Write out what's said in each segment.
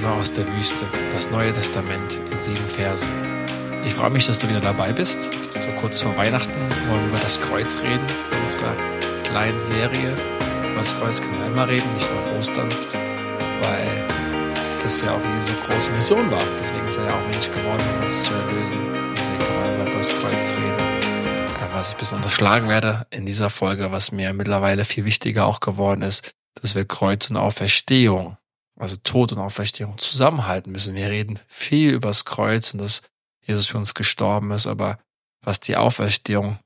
Stimme aus der Wüste, das Neue Testament in sieben Versen. Ich freue mich, dass du wieder dabei bist. So kurz vor Weihnachten wollen wir über das Kreuz reden, in unserer kleinen Serie. Über das Kreuz können wir immer reden, nicht nur Ostern, weil das ja auch Jesu große Mission war. Deswegen ist er ja auch Mensch geworden, um uns zu erlösen. Deswegen wollen wir über das Kreuz reden. Was ich besonders schlagen werde in dieser Folge, was mir mittlerweile viel wichtiger auch geworden ist, dass wir Kreuz und Auferstehung also Tod und Auferstehung zusammenhalten müssen. Wir reden viel übers Kreuz und dass Jesus für uns gestorben ist, aber was die Auferstehung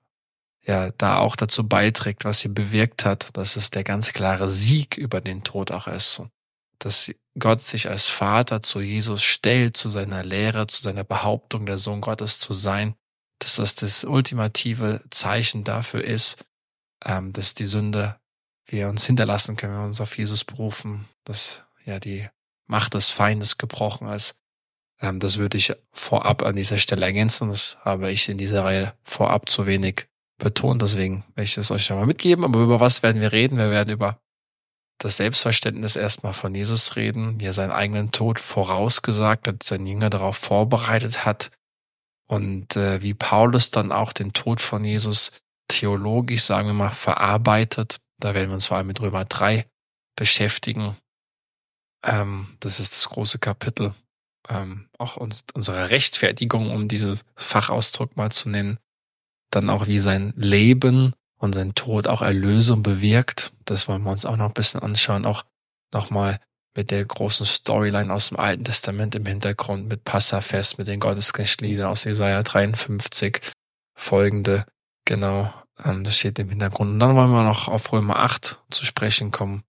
ja da auch dazu beiträgt, was sie bewirkt hat, dass es der ganz klare Sieg über den Tod auch ist. Dass Gott sich als Vater zu Jesus stellt, zu seiner Lehre, zu seiner Behauptung, der Sohn Gottes zu sein, dass das das ultimative Zeichen dafür ist, ähm, dass die Sünde wir uns hinterlassen können, wenn wir uns auf Jesus berufen, dass ja die Macht des Feindes gebrochen ist. Ähm, das würde ich vorab an dieser Stelle ergänzen. Das habe ich in dieser Reihe vorab zu wenig betont. Deswegen werde ich es euch nochmal mitgeben. Aber über was werden wir reden? Wir werden über das Selbstverständnis erstmal von Jesus reden, wie er seinen eigenen Tod vorausgesagt hat, seinen Jünger darauf vorbereitet hat und äh, wie Paulus dann auch den Tod von Jesus theologisch, sagen wir mal, verarbeitet. Da werden wir uns vor allem mit Römer 3 beschäftigen ähm, das ist das große Kapitel. Ähm, auch uns, unsere Rechtfertigung, um diesen Fachausdruck mal zu nennen. Dann auch wie sein Leben und sein Tod auch Erlösung bewirkt. Das wollen wir uns auch noch ein bisschen anschauen. Auch nochmal mit der großen Storyline aus dem Alten Testament im Hintergrund, mit Passafest, mit den Gottesknechtliedern aus Jesaja 53 folgende. Genau, ähm, das steht im Hintergrund. Und dann wollen wir noch auf Römer 8 zu sprechen kommen,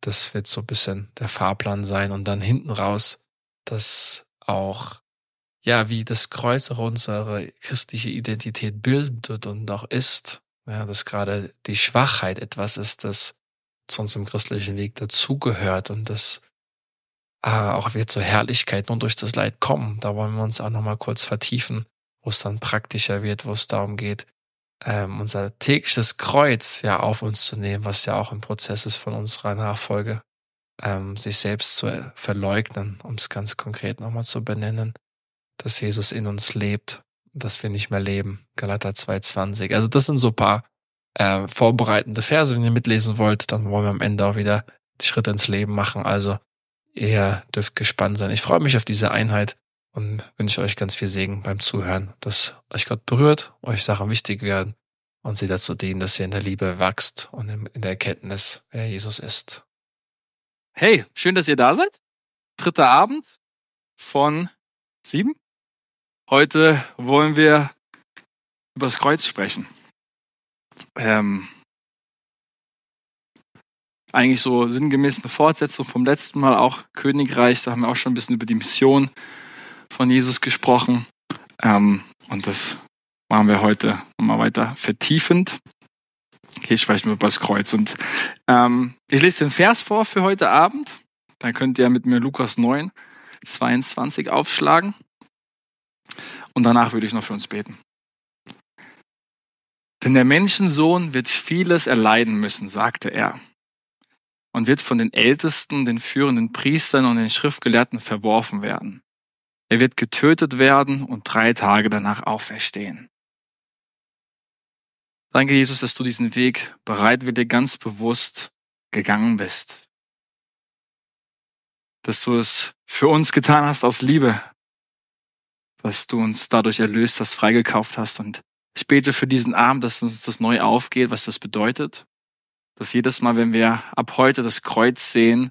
das wird so ein bisschen der Fahrplan sein. Und dann hinten raus, dass auch, ja, wie das Kreuz auch unsere christliche Identität bildet und auch ist. Ja, dass gerade die Schwachheit etwas ist, das zu unserem christlichen Weg dazugehört und das äh, auch wir zur Herrlichkeit nur durch das Leid kommen. Da wollen wir uns auch nochmal kurz vertiefen, wo es dann praktischer wird, wo es darum geht, ähm, unser tägliches Kreuz ja auf uns zu nehmen, was ja auch ein Prozess ist von unserer Nachfolge, ähm, sich selbst zu verleugnen, um es ganz konkret nochmal zu benennen, dass Jesus in uns lebt, dass wir nicht mehr leben. Galater 2,20. Also das sind so paar äh, vorbereitende Verse. Wenn ihr mitlesen wollt, dann wollen wir am Ende auch wieder die Schritte ins Leben machen. Also ihr dürft gespannt sein. Ich freue mich auf diese Einheit und wünsche euch ganz viel Segen beim Zuhören, dass euch Gott berührt, euch Sachen wichtig werden und sie dazu dienen, dass ihr in der Liebe wächst und in der Erkenntnis, wer Jesus ist. Hey, schön, dass ihr da seid. Dritter Abend von sieben. Heute wollen wir über das Kreuz sprechen. Ähm, eigentlich so sinngemäß eine Fortsetzung vom letzten Mal auch Königreich. Da haben wir auch schon ein bisschen über die Mission von Jesus gesprochen. Ähm, und das machen wir heute nochmal weiter vertiefend. Okay, sprechen wir über das Kreuz. Und ähm, ich lese den Vers vor für heute Abend. Dann könnt ihr mit mir Lukas 9, 22 aufschlagen. Und danach würde ich noch für uns beten. Denn der Menschensohn wird vieles erleiden müssen, sagte er, und wird von den Ältesten, den führenden Priestern und den Schriftgelehrten verworfen werden. Er wird getötet werden und drei Tage danach auferstehen. Danke, Jesus, dass du diesen Weg bereitwillig ganz bewusst gegangen bist. Dass du es für uns getan hast aus Liebe. Dass du uns dadurch erlöst hast, freigekauft hast. Und ich bete für diesen Abend, dass uns das neu aufgeht, was das bedeutet. Dass jedes Mal, wenn wir ab heute das Kreuz sehen,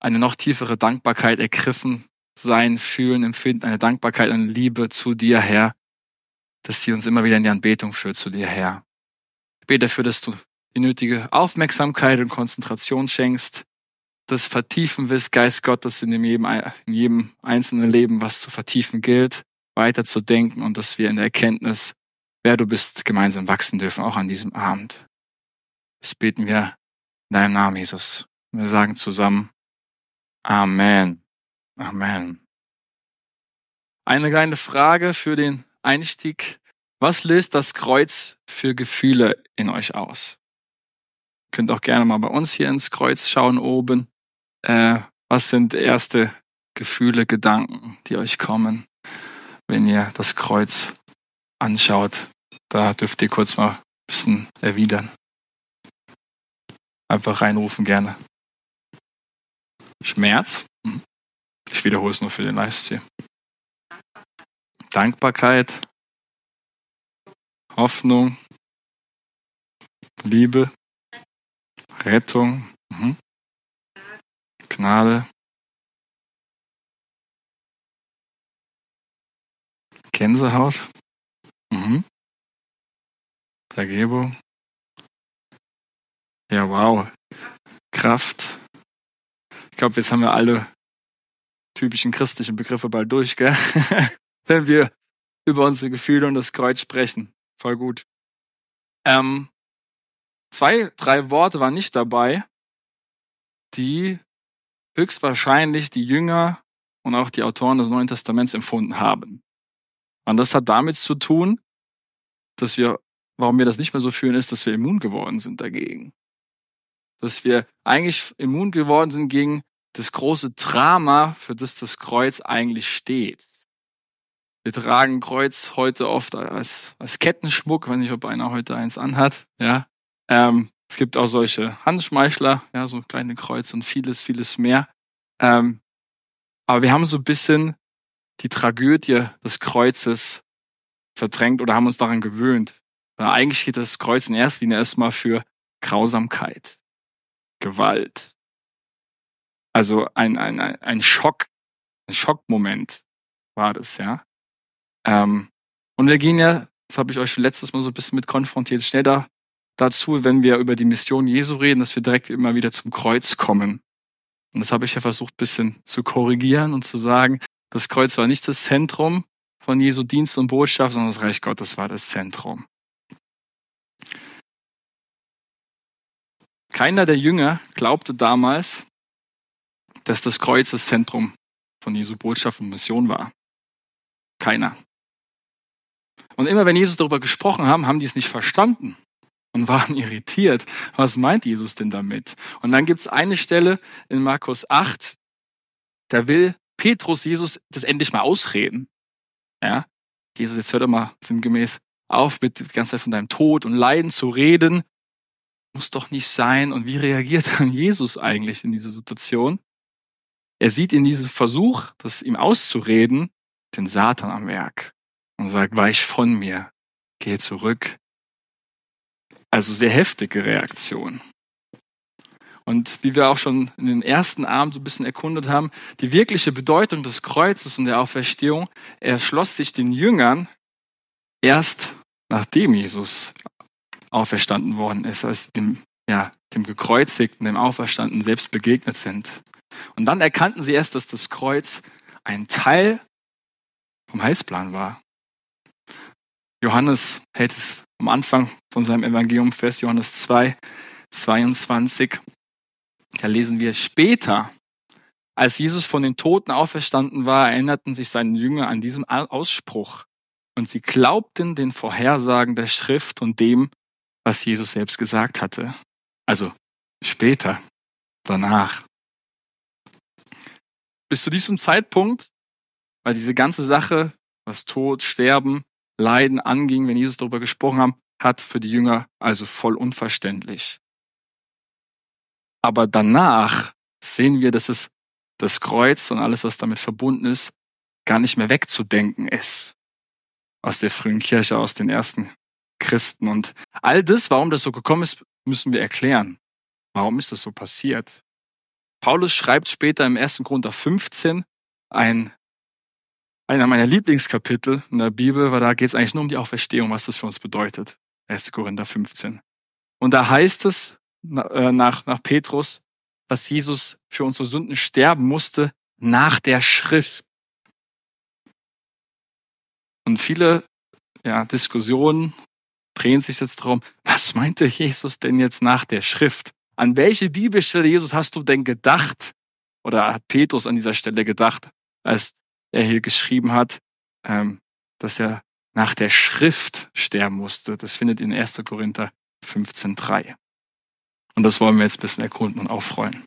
eine noch tiefere Dankbarkeit ergriffen sein, fühlen, empfinden, eine Dankbarkeit, eine Liebe zu dir, Herr, dass die uns immer wieder in die Anbetung führt zu dir, Herr. Ich bete dafür, dass du die nötige Aufmerksamkeit und Konzentration schenkst, das vertiefen willst, Geist Gottes in jedem, in jedem einzelnen Leben, was zu vertiefen gilt, weiter zu denken und dass wir in der Erkenntnis, wer du bist, gemeinsam wachsen dürfen, auch an diesem Abend. Das beten wir in deinem Namen, Jesus. Wir sagen zusammen Amen. Amen. Eine kleine Frage für den Einstieg. Was löst das Kreuz für Gefühle in euch aus? Ihr könnt auch gerne mal bei uns hier ins Kreuz schauen oben. Äh, Was sind erste Gefühle, Gedanken, die euch kommen, wenn ihr das Kreuz anschaut? Da dürft ihr kurz mal ein bisschen erwidern. Einfach reinrufen gerne. Schmerz. Ich wiederhole es nur für den Livestream. Dankbarkeit, Hoffnung, Liebe, Rettung, mhm. Gnade, Gänsehaut, mhm. Vergebung. Ja, wow. Kraft. Ich glaube, jetzt haben wir alle typischen christlichen Begriffe bald durch, gell? wenn wir über unsere Gefühle und das Kreuz sprechen. Voll gut. Ähm, zwei, drei Worte waren nicht dabei, die höchstwahrscheinlich die Jünger und auch die Autoren des Neuen Testaments empfunden haben. Und das hat damit zu tun, dass wir, warum wir das nicht mehr so fühlen, ist, dass wir immun geworden sind dagegen. Dass wir eigentlich immun geworden sind gegen das große Drama, für das das Kreuz eigentlich steht. Wir tragen Kreuz heute oft als, als Kettenschmuck, wenn nicht, ob einer heute eins anhat. Ja, ähm, es gibt auch solche Handschmeichler, ja, so kleine Kreuz und vieles, vieles mehr. Ähm, aber wir haben so ein bisschen die Tragödie des Kreuzes verdrängt oder haben uns daran gewöhnt. Weil eigentlich steht das Kreuz in erster Linie erstmal für Grausamkeit, Gewalt. Also ein, ein, ein Schock, ein Schockmoment war das, ja. Ähm, und wir gehen ja, das habe ich euch letztes Mal so ein bisschen mit konfrontiert, schnell da, dazu, wenn wir über die Mission Jesu reden, dass wir direkt immer wieder zum Kreuz kommen. Und das habe ich ja versucht, ein bisschen zu korrigieren und zu sagen, das Kreuz war nicht das Zentrum von Jesu Dienst und Botschaft, sondern das Reich Gottes war das Zentrum. Keiner der Jünger glaubte damals, dass das Kreuz das Zentrum von Jesu Botschaft und Mission war. Keiner. Und immer wenn Jesus darüber gesprochen haben, haben die es nicht verstanden und waren irritiert. Was meint Jesus denn damit? Und dann gibt es eine Stelle in Markus 8, da will Petrus Jesus das endlich mal ausreden. Ja, Jesus, jetzt hört er mal sinngemäß auf, mit die ganze Zeit von deinem Tod und Leiden zu reden. Muss doch nicht sein. Und wie reagiert dann Jesus eigentlich in diese Situation? Er sieht in diesem Versuch, das ihm auszureden, den Satan am Werk und sagt, weich von mir, geh zurück. Also sehr heftige Reaktion. Und wie wir auch schon in den ersten Abend so ein bisschen erkundet haben, die wirkliche Bedeutung des Kreuzes und der Auferstehung erschloss sich den Jüngern erst nachdem Jesus auferstanden worden ist, als dem, ja, dem Gekreuzigten, dem Auferstandenen selbst begegnet sind. Und dann erkannten sie erst, dass das Kreuz ein Teil vom Heilsplan war. Johannes hält es am Anfang von seinem Evangelium fest, Johannes 2, 22. Da lesen wir später, als Jesus von den Toten auferstanden war, erinnerten sich seine Jünger an diesem Ausspruch und sie glaubten den Vorhersagen der Schrift und dem, was Jesus selbst gesagt hatte. Also später, danach. Bis zu diesem Zeitpunkt war diese ganze Sache, was Tod, Sterben, Leiden anging, wenn Jesus darüber gesprochen haben, hat für die Jünger also voll unverständlich. Aber danach sehen wir, dass es das Kreuz und alles, was damit verbunden ist, gar nicht mehr wegzudenken ist. Aus der frühen Kirche, aus den ersten Christen. Und all das, warum das so gekommen ist, müssen wir erklären. Warum ist das so passiert? Paulus schreibt später im ersten Grund auf 15 ein einer meiner Lieblingskapitel in der Bibel, weil da geht es eigentlich nur um die Auferstehung, was das für uns bedeutet. 1. Korinther 15. Und da heißt es äh, nach, nach Petrus, dass Jesus für unsere Sünden sterben musste nach der Schrift. Und viele ja, Diskussionen drehen sich jetzt darum, was meinte Jesus denn jetzt nach der Schrift? An welche Bibelstelle, Jesus, hast du denn gedacht? Oder hat Petrus an dieser Stelle gedacht, als er hier geschrieben hat, ähm, dass er nach der Schrift sterben musste. Das findet in 1. Korinther 15.3. Und das wollen wir jetzt ein bisschen erkunden und aufrollen.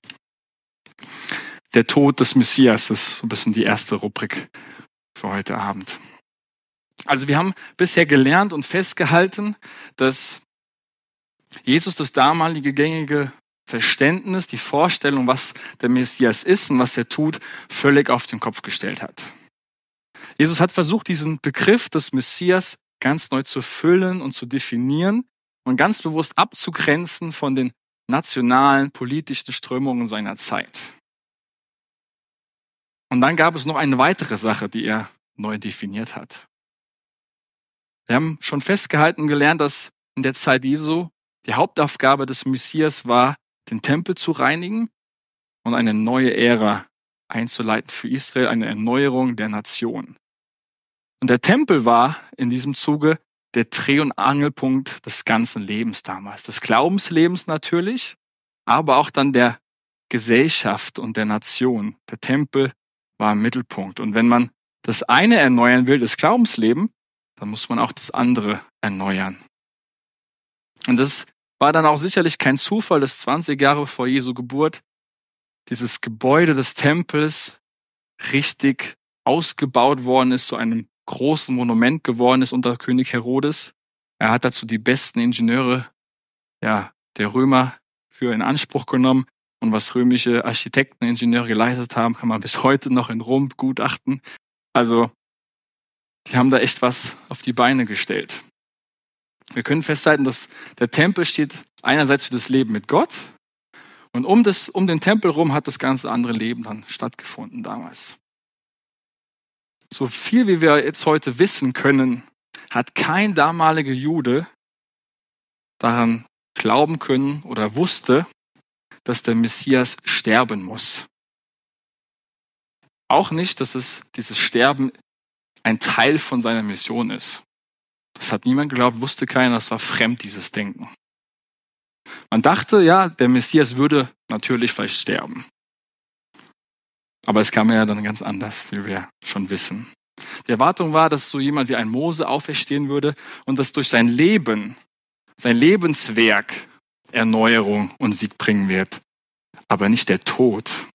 der Tod des Messias. Ist so ein bisschen die erste Rubrik für heute Abend. Also wir haben bisher gelernt und festgehalten, dass Jesus das damalige gängige Verständnis, die Vorstellung, was der Messias ist und was er tut, völlig auf den Kopf gestellt hat. Jesus hat versucht, diesen Begriff des Messias ganz neu zu füllen und zu definieren und ganz bewusst abzugrenzen von den nationalen politischen Strömungen seiner Zeit. Und dann gab es noch eine weitere Sache, die er neu definiert hat. Wir haben schon festgehalten und gelernt, dass in der Zeit Jesu die Hauptaufgabe des Messias war, den Tempel zu reinigen und eine neue Ära einzuleiten für Israel, eine Erneuerung der Nation. Und der Tempel war in diesem Zuge der Dreh- und Angelpunkt des ganzen Lebens damals, des Glaubenslebens natürlich, aber auch dann der Gesellschaft und der Nation. Der Tempel war im Mittelpunkt. Und wenn man das eine erneuern will, das Glaubensleben, dann muss man auch das andere erneuern. Und das war dann auch sicherlich kein Zufall, dass 20 Jahre vor Jesu Geburt dieses Gebäude des Tempels richtig ausgebaut worden ist, zu einem großen Monument geworden ist unter König Herodes. Er hat dazu die besten Ingenieure ja, der Römer für in Anspruch genommen. Und was römische Architekten, Ingenieure geleistet haben, kann man bis heute noch in Rom begutachten. Also, die haben da echt was auf die Beine gestellt. Wir können festhalten, dass der Tempel steht einerseits für das Leben mit Gott und um, das, um den Tempel rum hat das ganze andere Leben dann stattgefunden damals. So viel wie wir jetzt heute wissen können, hat kein damaliger Jude daran glauben können oder wusste, dass der Messias sterben muss. Auch nicht, dass es dieses Sterben ein Teil von seiner Mission ist. Das hat niemand geglaubt, wusste keiner, das war fremd, dieses Denken. Man dachte, ja, der Messias würde natürlich vielleicht sterben. Aber es kam ja dann ganz anders, wie wir schon wissen. Die Erwartung war, dass so jemand wie ein Mose auferstehen würde und dass durch sein Leben, sein Lebenswerk Erneuerung und Sieg bringen wird. Aber nicht der Tod,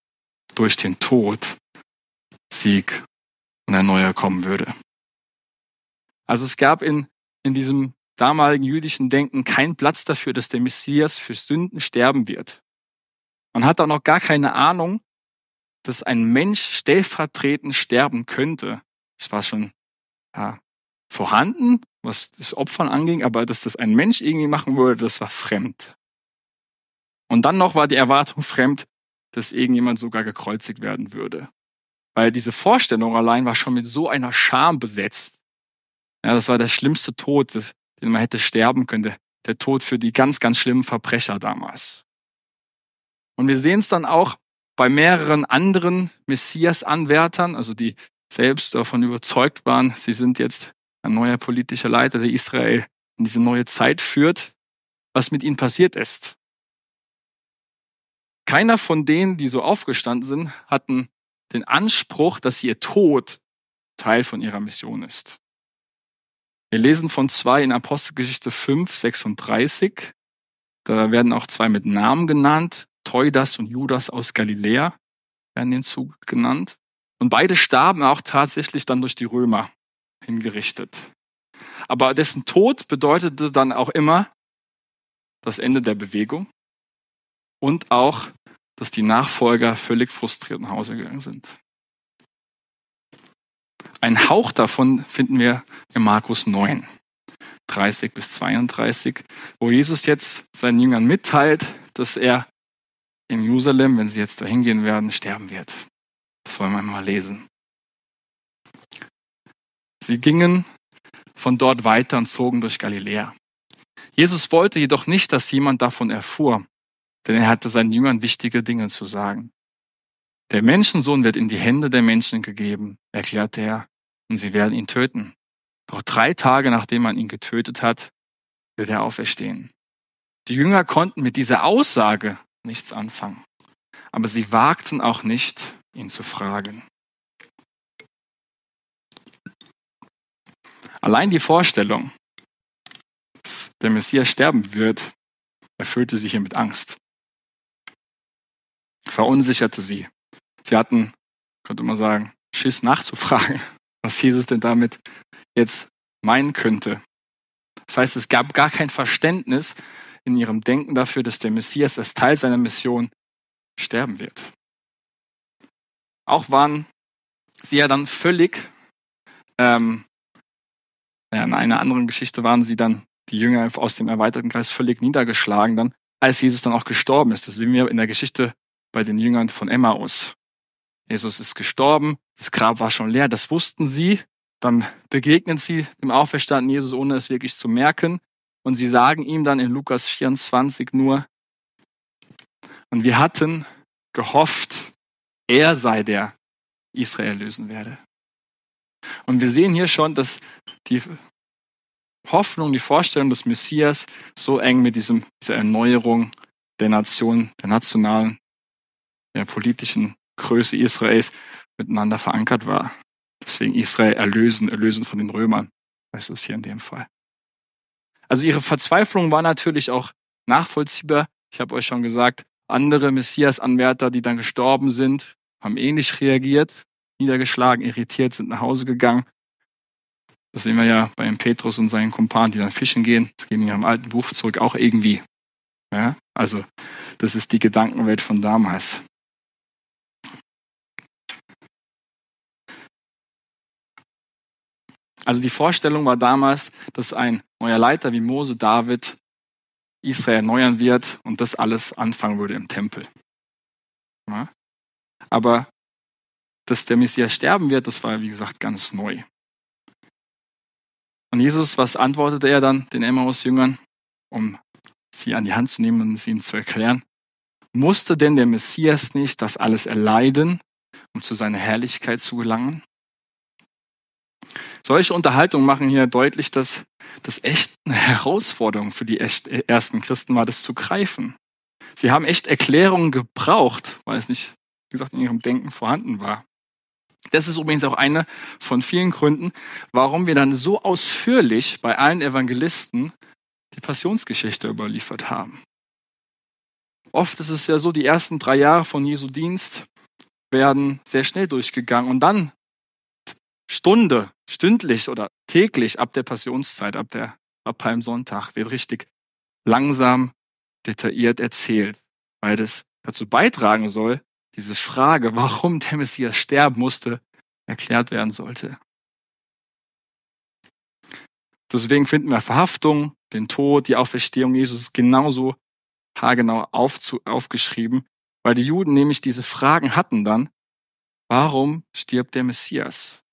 durch den Tod Sieg und Erneuerung kommen würde. Also es gab in, in diesem damaligen jüdischen Denken keinen Platz dafür, dass der Messias für Sünden sterben wird. Man hat auch noch gar keine Ahnung, dass ein Mensch stellvertretend sterben könnte. Es war schon ja, vorhanden, was das Opfern anging, aber dass das ein Mensch irgendwie machen würde, das war fremd. Und dann noch war die Erwartung fremd, dass irgendjemand sogar gekreuzigt werden würde. Weil diese Vorstellung allein war schon mit so einer Scham besetzt. Ja, das war der schlimmste Tod, den man hätte sterben können. Der Tod für die ganz, ganz schlimmen Verbrecher damals. Und wir sehen es dann auch bei mehreren anderen Messias-Anwärtern, also die selbst davon überzeugt waren, sie sind jetzt ein neuer politischer Leiter, der Israel in diese neue Zeit führt, was mit ihnen passiert ist. Keiner von denen, die so aufgestanden sind, hatten den Anspruch, dass ihr Tod Teil von ihrer Mission ist. Wir lesen von zwei in Apostelgeschichte 5, 36. Da werden auch zwei mit Namen genannt. Teudas und Judas aus Galiläa werden hinzu genannt. Und beide starben auch tatsächlich dann durch die Römer hingerichtet. Aber dessen Tod bedeutete dann auch immer das Ende der Bewegung und auch, dass die Nachfolger völlig frustriert nach Hause gegangen sind. Ein Hauch davon finden wir in Markus 9, 30 bis 32, wo Jesus jetzt seinen Jüngern mitteilt, dass er in Jerusalem, wenn sie jetzt dahin gehen werden, sterben wird. Das wollen wir mal lesen. Sie gingen von dort weiter und zogen durch Galiläa. Jesus wollte jedoch nicht, dass jemand davon erfuhr, denn er hatte seinen Jüngern wichtige Dinge zu sagen. Der Menschensohn wird in die Hände der Menschen gegeben, erklärte er, und sie werden ihn töten. Doch drei Tage nachdem man ihn getötet hat, wird er auferstehen. Die Jünger konnten mit dieser Aussage nichts anfangen, aber sie wagten auch nicht, ihn zu fragen. Allein die Vorstellung, dass der Messias sterben wird, erfüllte sie hier mit Angst verunsicherte sie. Sie hatten, könnte man sagen, Schiss nachzufragen, was Jesus denn damit jetzt meinen könnte. Das heißt, es gab gar kein Verständnis in ihrem Denken dafür, dass der Messias als Teil seiner Mission sterben wird. Auch waren sie ja dann völlig, ähm, in einer anderen Geschichte waren sie dann, die Jünger aus dem erweiterten Kreis, völlig niedergeschlagen dann, als Jesus dann auch gestorben ist. Das sehen wir in der Geschichte bei den Jüngern von Emmaus. Jesus ist gestorben, das Grab war schon leer, das wussten sie. Dann begegnen sie dem auferstandenen Jesus, ohne es wirklich zu merken. Und sie sagen ihm dann in Lukas 24 nur, und wir hatten gehofft, er sei der Israel lösen werde. Und wir sehen hier schon, dass die Hoffnung, die Vorstellung des Messias so eng mit diesem, dieser Erneuerung der Nation, der nationalen, der politischen Größe Israels miteinander verankert war. Deswegen Israel erlösen, erlösen von den Römern. Das ist hier in dem Fall. Also ihre Verzweiflung war natürlich auch nachvollziehbar. Ich habe euch schon gesagt, andere Messias-Anwärter, die dann gestorben sind, haben ähnlich reagiert, niedergeschlagen, irritiert, sind nach Hause gegangen. Das sehen wir ja bei Petrus und seinen Kumpanen, die dann fischen gehen. Das gehen in ihrem alten Buch zurück auch irgendwie. Ja, also das ist die Gedankenwelt von damals. Also die Vorstellung war damals, dass ein neuer Leiter wie Mose David Israel erneuern wird und das alles anfangen würde im Tempel. Ja? Aber dass der Messias sterben wird, das war wie gesagt ganz neu. Und Jesus, was antwortete er dann den Emmaus-Jüngern, um sie an die Hand zu nehmen und es ihnen zu erklären? Musste denn der Messias nicht das alles erleiden, um zu seiner Herrlichkeit zu gelangen? Solche Unterhaltungen machen hier deutlich, dass das echt eine Herausforderung für die ersten Christen war, das zu greifen. Sie haben echt Erklärungen gebraucht, weil es nicht, wie gesagt, in ihrem Denken vorhanden war. Das ist übrigens auch eine von vielen Gründen, warum wir dann so ausführlich bei allen Evangelisten die Passionsgeschichte überliefert haben. Oft ist es ja so, die ersten drei Jahre von Jesu Dienst werden sehr schnell durchgegangen und dann Stunde, stündlich oder täglich ab der Passionszeit, ab der ab Palmsonntag wird richtig langsam, detailliert erzählt, weil das dazu beitragen soll, diese Frage, warum der Messias sterben musste, erklärt werden sollte. Deswegen finden wir Verhaftung, den Tod, die Auferstehung Jesus genauso haargenau aufzu, aufgeschrieben, weil die Juden nämlich diese Fragen hatten dann, warum stirbt der Messias?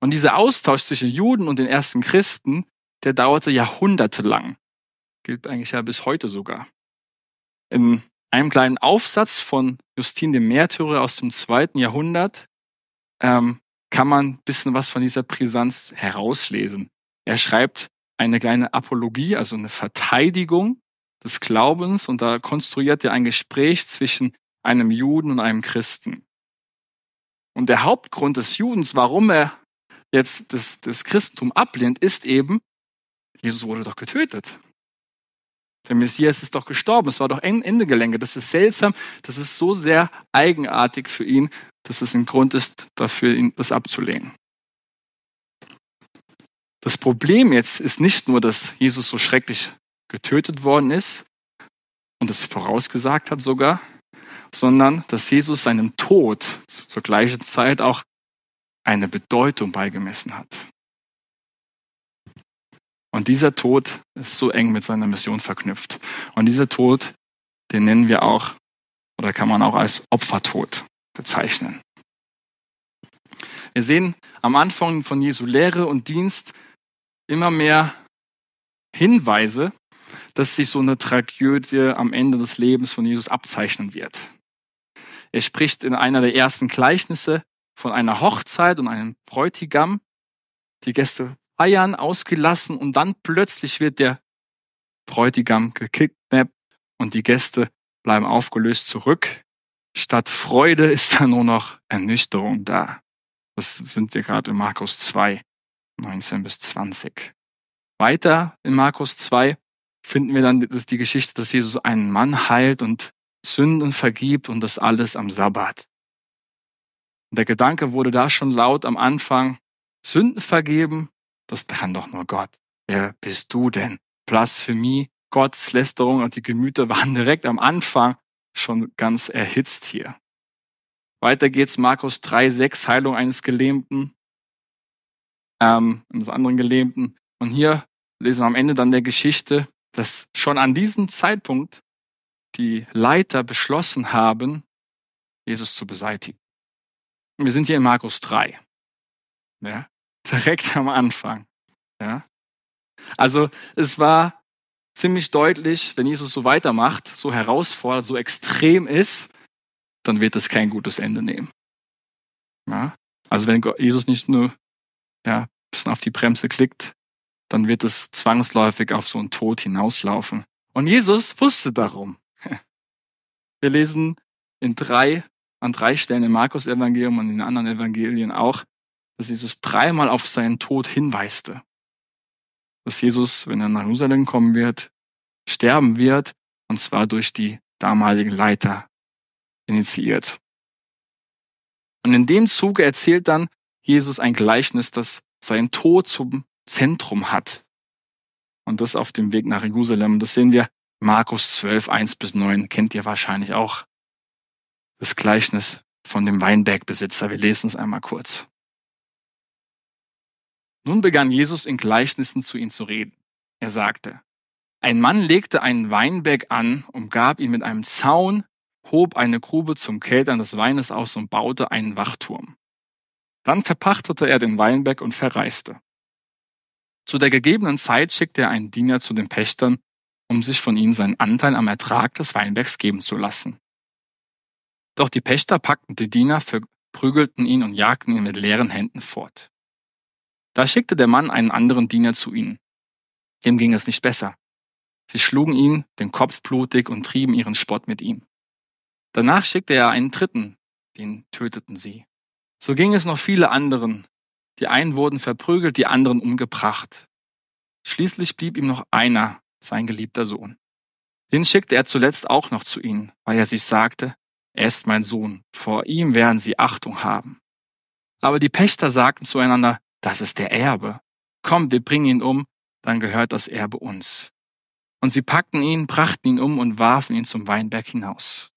Und dieser Austausch zwischen Juden und den ersten Christen, der dauerte jahrhundertelang. Gilt eigentlich ja bis heute sogar. In einem kleinen Aufsatz von Justin dem Märtyrer aus dem zweiten Jahrhundert ähm, kann man ein bisschen was von dieser Brisanz herauslesen. Er schreibt eine kleine Apologie, also eine Verteidigung des Glaubens und da konstruiert er ein Gespräch zwischen einem Juden und einem Christen. Und der Hauptgrund des Judens, warum er jetzt das, das Christentum ablehnt, ist eben, Jesus wurde doch getötet. Der Messias ist doch gestorben. Es war doch Ende Gelänge. Das ist seltsam. Das ist so sehr eigenartig für ihn, dass es ein Grund ist, dafür ihn das abzulehnen. Das Problem jetzt ist nicht nur, dass Jesus so schrecklich getötet worden ist und es vorausgesagt hat sogar, sondern dass Jesus seinem Tod zur gleichen Zeit auch eine Bedeutung beigemessen hat. Und dieser Tod ist so eng mit seiner Mission verknüpft. Und dieser Tod, den nennen wir auch, oder kann man auch als Opfertod bezeichnen. Wir sehen am Anfang von Jesu Lehre und Dienst immer mehr Hinweise, dass sich so eine Tragödie am Ende des Lebens von Jesus abzeichnen wird. Er spricht in einer der ersten Gleichnisse von einer Hochzeit und einem Bräutigam. Die Gäste feiern, ausgelassen und dann plötzlich wird der Bräutigam gekidnappt und die Gäste bleiben aufgelöst zurück. Statt Freude ist da nur noch Ernüchterung da. Das sind wir gerade in Markus 2, 19 bis 20. Weiter in Markus 2 finden wir dann die Geschichte, dass Jesus einen Mann heilt und Sünden vergibt und das alles am Sabbat. Und der Gedanke wurde da schon laut am Anfang, Sünden vergeben, das kann doch nur Gott. Wer bist du denn? Blasphemie, Gotteslästerung und die Gemüter waren direkt am Anfang schon ganz erhitzt hier. Weiter geht's, Markus 3, 6, Heilung eines Gelähmten, ähm, eines anderen Gelähmten. Und hier lesen wir am Ende dann der Geschichte, dass schon an diesem Zeitpunkt die Leiter beschlossen haben, Jesus zu beseitigen. Wir sind hier in Markus 3. Ja, direkt am Anfang. Ja. Also es war ziemlich deutlich, wenn Jesus so weitermacht, so herausfordernd, so extrem ist, dann wird es kein gutes Ende nehmen. Ja? Also wenn Jesus nicht nur ja, ein bisschen auf die Bremse klickt, dann wird es zwangsläufig auf so einen Tod hinauslaufen. Und Jesus wusste darum. Wir lesen in drei, an drei Stellen im Markus-Evangelium und in anderen Evangelien auch, dass Jesus dreimal auf seinen Tod hinweiste. Dass Jesus, wenn er nach Jerusalem kommen wird, sterben wird, und zwar durch die damaligen Leiter initiiert. Und in dem Zuge erzählt dann Jesus ein Gleichnis, das seinen Tod zum Zentrum hat. Und das auf dem Weg nach Jerusalem. Das sehen wir Markus 12, 1 bis 9. Kennt ihr wahrscheinlich auch. Das Gleichnis von dem Weinbergbesitzer. Wir lesen es einmal kurz. Nun begann Jesus in Gleichnissen zu ihnen zu reden. Er sagte, ein Mann legte einen Weinberg an, umgab ihn mit einem Zaun hob eine Grube zum Keltern des Weines aus und baute einen Wachturm. Dann verpachtete er den Weinberg und verreiste. Zu der gegebenen Zeit schickte er einen Diener zu den Pächtern, um sich von ihnen seinen Anteil am Ertrag des Weinbergs geben zu lassen. Doch die Pächter packten die Diener, verprügelten ihn und jagten ihn mit leeren Händen fort. Da schickte der Mann einen anderen Diener zu ihnen. Ihm ging es nicht besser. Sie schlugen ihn den Kopf blutig und trieben ihren Spott mit ihm. Danach schickte er einen dritten, den töteten sie. So ging es noch viele anderen. Die einen wurden verprügelt, die anderen umgebracht. Schließlich blieb ihm noch einer, sein geliebter Sohn. Den schickte er zuletzt auch noch zu ihnen, weil er sich sagte, er ist mein Sohn, vor ihm werden sie Achtung haben. Aber die Pächter sagten zueinander, das ist der Erbe. Komm, wir bringen ihn um, dann gehört das Erbe uns. Und sie packten ihn, brachten ihn um und warfen ihn zum Weinberg hinaus.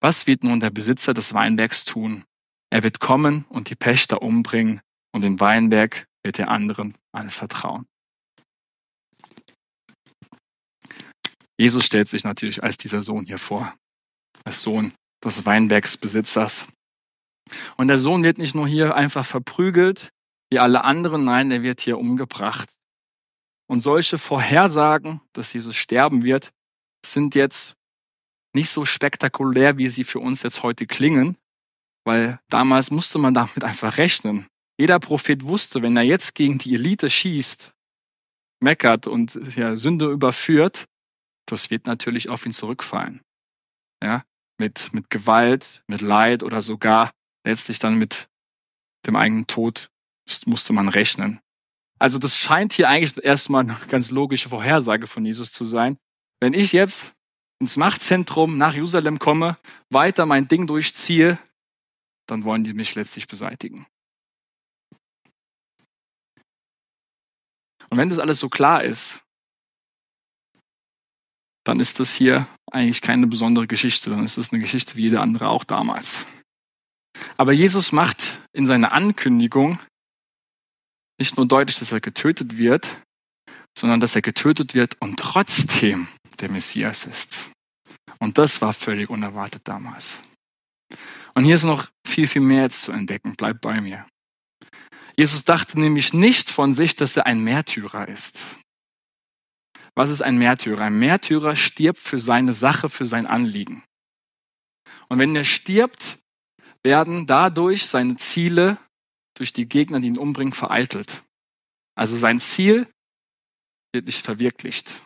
Was wird nun der Besitzer des Weinbergs tun? Er wird kommen und die Pächter umbringen und den Weinberg wird er anderen anvertrauen. Jesus stellt sich natürlich als dieser Sohn hier vor, als Sohn des Weinbergsbesitzers. Und der Sohn wird nicht nur hier einfach verprügelt, wie alle anderen, nein, er wird hier umgebracht. Und solche Vorhersagen, dass Jesus sterben wird, sind jetzt nicht so spektakulär, wie sie für uns jetzt heute klingen, weil damals musste man damit einfach rechnen. Jeder Prophet wusste, wenn er jetzt gegen die Elite schießt, meckert und ja, Sünde überführt, das wird natürlich auf ihn zurückfallen. Ja, mit, mit Gewalt, mit Leid oder sogar letztlich dann mit dem eigenen Tod musste man rechnen. Also das scheint hier eigentlich erstmal eine ganz logische Vorhersage von Jesus zu sein. Wenn ich jetzt ins Machtzentrum nach Jerusalem komme, weiter mein Ding durchziehe, dann wollen die mich letztlich beseitigen. Und wenn das alles so klar ist, dann ist das hier eigentlich keine besondere Geschichte, dann ist das eine Geschichte wie jede andere auch damals. Aber Jesus macht in seiner Ankündigung nicht nur deutlich, dass er getötet wird, sondern dass er getötet wird und trotzdem der Messias ist. Und das war völlig unerwartet damals. Und hier ist noch viel, viel mehr jetzt zu entdecken. Bleib bei mir. Jesus dachte nämlich nicht von sich, dass er ein Märtyrer ist. Was ist ein Märtyrer? Ein Märtyrer stirbt für seine Sache, für sein Anliegen. Und wenn er stirbt, werden dadurch seine Ziele durch die Gegner, die ihn umbringen, vereitelt. Also sein Ziel wird nicht verwirklicht.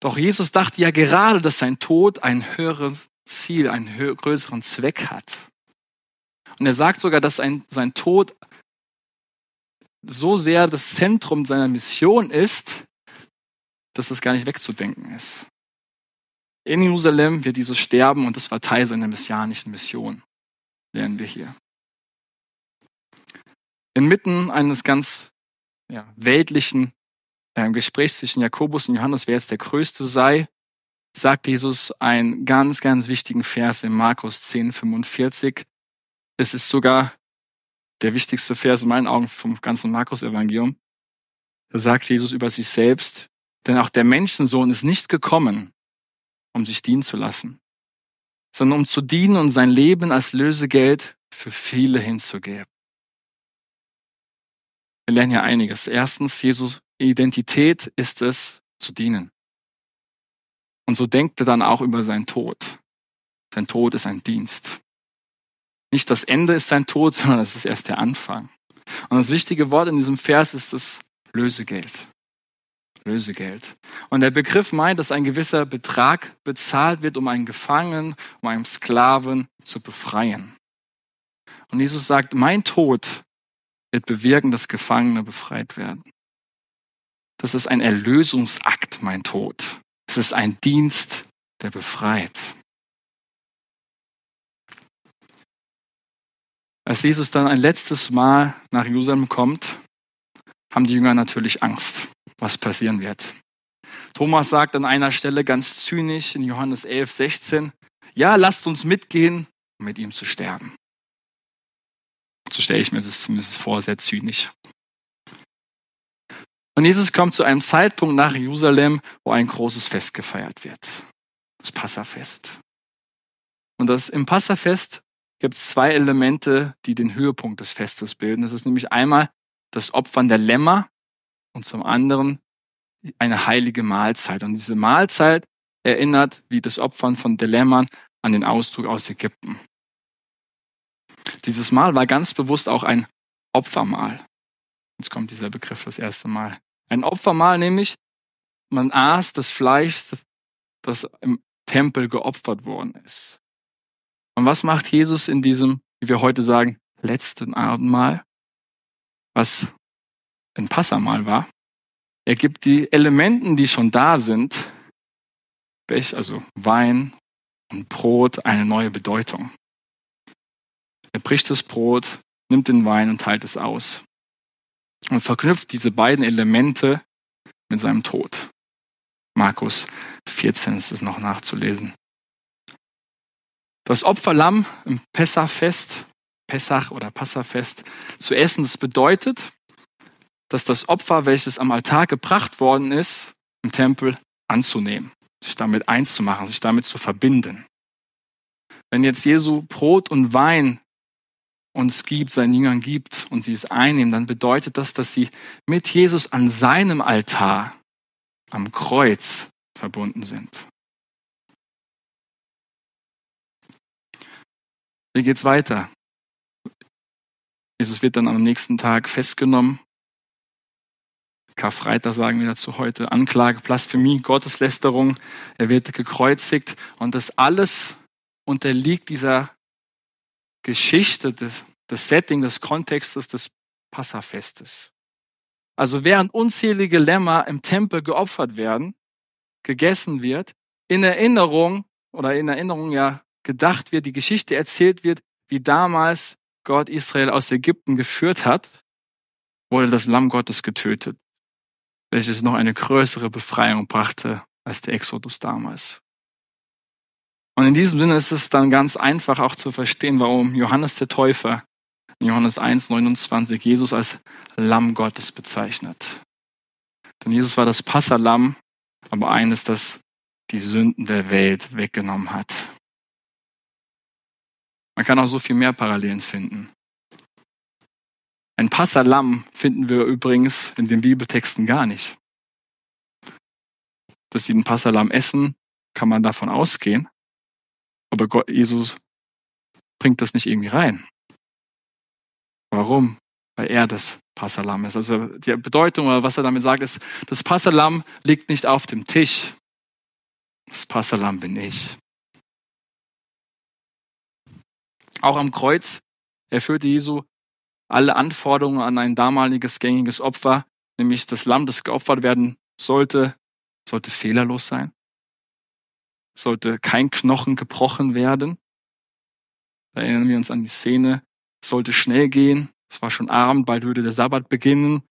Doch Jesus dachte ja gerade, dass sein Tod ein höheres Ziel, einen größeren Zweck hat. Und er sagt sogar, dass ein, sein Tod so sehr das Zentrum seiner Mission ist, dass das gar nicht wegzudenken ist. In Jerusalem wird Jesus sterben und das war Teil seiner messianischen Mission, lernen wir hier. Inmitten eines ganz ja, weltlichen äh, Gesprächs zwischen Jakobus und Johannes, wer jetzt der Größte sei, sagt Jesus einen ganz, ganz wichtigen Vers in Markus 10, 45. Es ist sogar der wichtigste Vers in meinen Augen vom ganzen Markus-Evangelium. Da sagt Jesus über sich selbst, denn auch der Menschensohn ist nicht gekommen, um sich dienen zu lassen, sondern um zu dienen und sein Leben als Lösegeld für viele hinzugeben. Wir lernen hier einiges. Erstens, Jesus Identität ist es, zu dienen. Und so denkt er dann auch über seinen Tod. Sein Tod ist ein Dienst. Nicht das Ende ist sein Tod, sondern es ist erst der Anfang. Und das wichtige Wort in diesem Vers ist das Lösegeld. Lösegeld. Und der Begriff meint, dass ein gewisser Betrag bezahlt wird, um einen Gefangenen, um einen Sklaven zu befreien. Und Jesus sagt, mein Tod wird bewirken, dass Gefangene befreit werden. Das ist ein Erlösungsakt, mein Tod. Es ist ein Dienst, der befreit. Als Jesus dann ein letztes Mal nach Jerusalem kommt, haben die Jünger natürlich Angst, was passieren wird. Thomas sagt an einer Stelle ganz zynisch in Johannes 11, 16, ja, lasst uns mitgehen, um mit ihm zu sterben. So stelle ich mir das zumindest vor, sehr zynisch. Und Jesus kommt zu einem Zeitpunkt nach Jerusalem, wo ein großes Fest gefeiert wird. Das Passafest. Und das im Passafest gibt es zwei Elemente, die den Höhepunkt des Festes bilden. Das ist nämlich einmal das Opfern der Lämmer und zum anderen eine heilige Mahlzeit. Und diese Mahlzeit erinnert, wie das Opfern von Dilemman, an den Auszug aus Ägypten. Dieses Mahl war ganz bewusst auch ein Opfermahl. Jetzt kommt dieser Begriff das erste Mal. Ein Opfermahl nämlich, man aß das Fleisch, das im Tempel geopfert worden ist. Und was macht Jesus in diesem, wie wir heute sagen, letzten Abendmahl, was ein Passamal war? Er gibt die Elementen, die schon da sind, also Wein und Brot, eine neue Bedeutung. Er bricht das Brot, nimmt den Wein und teilt es aus und verknüpft diese beiden Elemente mit seinem Tod. Markus 14 ist es noch nachzulesen. Das Opferlamm im Pessachfest, Pessach oder Passafest zu essen, das bedeutet, dass das Opfer, welches am Altar gebracht worden ist, im Tempel anzunehmen, sich damit eins zu machen, sich damit zu verbinden. Wenn jetzt Jesu Brot und Wein uns gibt, seinen Jüngern gibt und sie es einnehmen, dann bedeutet das, dass sie mit Jesus an seinem Altar am Kreuz verbunden sind. Wie geht's weiter? Jesus wird dann am nächsten Tag festgenommen. Karfreitag sagen wir dazu heute. Anklage, Blasphemie, Gotteslästerung. Er wird gekreuzigt und das alles unterliegt dieser Geschichte, das, das Setting, des Kontextes des Passafestes. Also während unzählige Lämmer im Tempel geopfert werden, gegessen wird, in Erinnerung oder in Erinnerung ja gedacht wird, die Geschichte erzählt wird, wie damals Gott Israel aus Ägypten geführt hat, wurde das Lamm Gottes getötet, welches noch eine größere Befreiung brachte als der Exodus damals. Und in diesem Sinne ist es dann ganz einfach auch zu verstehen, warum Johannes der Täufer in Johannes 1, 29 Jesus als Lamm Gottes bezeichnet. Denn Jesus war das Passalam, aber eines, das die Sünden der Welt weggenommen hat. Man kann auch so viel mehr Parallelen finden. Ein Passalam finden wir übrigens in den Bibeltexten gar nicht. Dass sie den Passalam essen, kann man davon ausgehen. Aber Gott, Jesus bringt das nicht irgendwie rein. Warum? Weil er das Passalam ist. Also die Bedeutung oder was er damit sagt, ist, das Passalam liegt nicht auf dem Tisch. Das Passalam bin ich. Auch am Kreuz erfüllte Jesu alle Anforderungen an ein damaliges gängiges Opfer, nämlich das Lamm, das geopfert werden sollte, sollte fehlerlos sein sollte kein Knochen gebrochen werden. Da erinnern wir uns an die Szene, sollte schnell gehen, Es war schon Abend, bald würde der Sabbat beginnen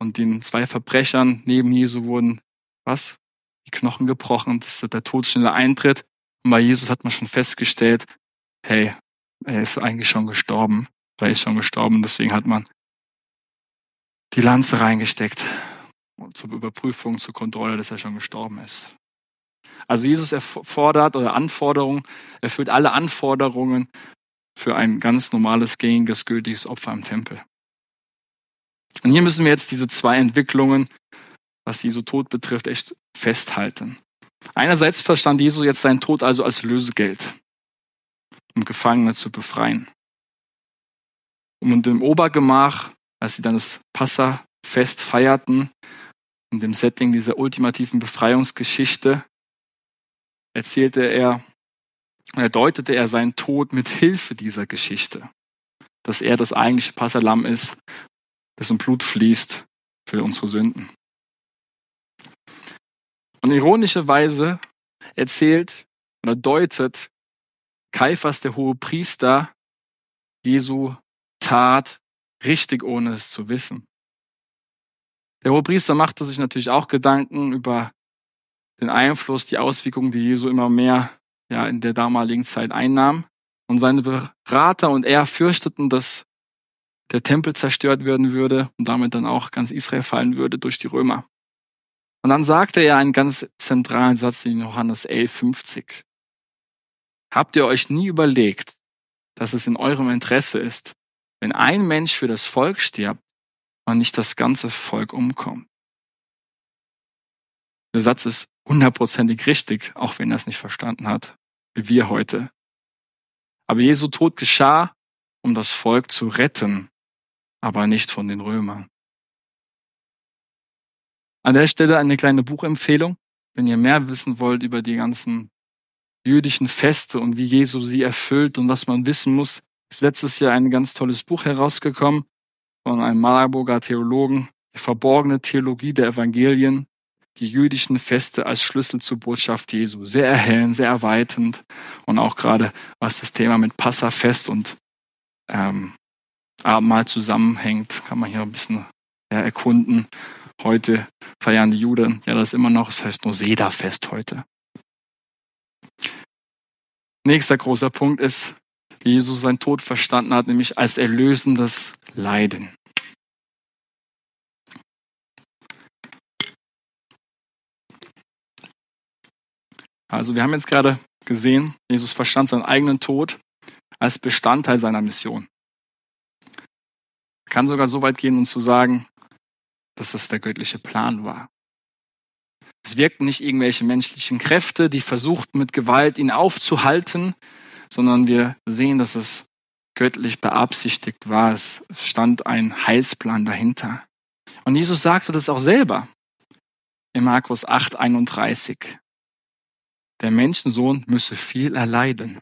und den zwei Verbrechern neben Jesu wurden, was? Die Knochen gebrochen, dass der Tod schneller eintritt. Und bei Jesus hat man schon festgestellt, hey, er ist eigentlich schon gestorben. Er ist schon gestorben, deswegen hat man die Lanze reingesteckt zur Überprüfung, zur Kontrolle, dass er schon gestorben ist. Also Jesus erfordert oder Anforderungen, erfüllt alle Anforderungen für ein ganz normales, gängiges, gültiges Opfer im Tempel. Und hier müssen wir jetzt diese zwei Entwicklungen, was Jesu Tod betrifft, echt festhalten. Einerseits verstand Jesus jetzt seinen Tod also als Lösegeld, um Gefangene zu befreien. Und im Obergemach, als sie dann das Passafest feierten, in dem Setting dieser ultimativen Befreiungsgeschichte, erzählte er, deutete er seinen Tod mit Hilfe dieser Geschichte, dass er das eigentliche Passalam ist, dessen Blut fließt für unsere Sünden. Und ironischerweise erzählt oder deutet Kaiphas, der hohe Priester, Jesu Tat richtig, ohne es zu wissen. Der hohe Priester machte sich natürlich auch Gedanken über den Einfluss, die Auswirkungen, die Jesu immer mehr ja, in der damaligen Zeit einnahm. Und seine Berater und er fürchteten, dass der Tempel zerstört werden würde und damit dann auch ganz Israel fallen würde durch die Römer. Und dann sagte er einen ganz zentralen Satz in Johannes 11, 50. Habt ihr euch nie überlegt, dass es in eurem Interesse ist, wenn ein Mensch für das Volk stirbt und nicht das ganze Volk umkommt? Der Satz ist hundertprozentig richtig, auch wenn er es nicht verstanden hat, wie wir heute. Aber Jesu Tod geschah, um das Volk zu retten, aber nicht von den Römern. An der Stelle eine kleine Buchempfehlung. Wenn ihr mehr wissen wollt über die ganzen jüdischen Feste und wie Jesu sie erfüllt und was man wissen muss, ist letztes Jahr ein ganz tolles Buch herausgekommen von einem Marburger Theologen, die verborgene Theologie der Evangelien die jüdischen Feste als Schlüssel zur Botschaft Jesu. Sehr erhellend, sehr erweiternd und auch gerade was das Thema mit Passafest und ähm, Abendmahl zusammenhängt, kann man hier ein bisschen ja, erkunden. Heute feiern die Juden ja das immer noch, das heißt nur Sederfest heute. Nächster großer Punkt ist, wie Jesus seinen Tod verstanden hat, nämlich als erlösendes Leiden. Also wir haben jetzt gerade gesehen, Jesus verstand seinen eigenen Tod als Bestandteil seiner Mission. Kann sogar so weit gehen und zu sagen, dass das der göttliche Plan war. Es wirkten nicht irgendwelche menschlichen Kräfte, die versuchten mit Gewalt ihn aufzuhalten, sondern wir sehen, dass es göttlich beabsichtigt war. Es stand ein Heilsplan dahinter. Und Jesus sagte das auch selber in Markus 8, 31 der Menschensohn müsse viel erleiden.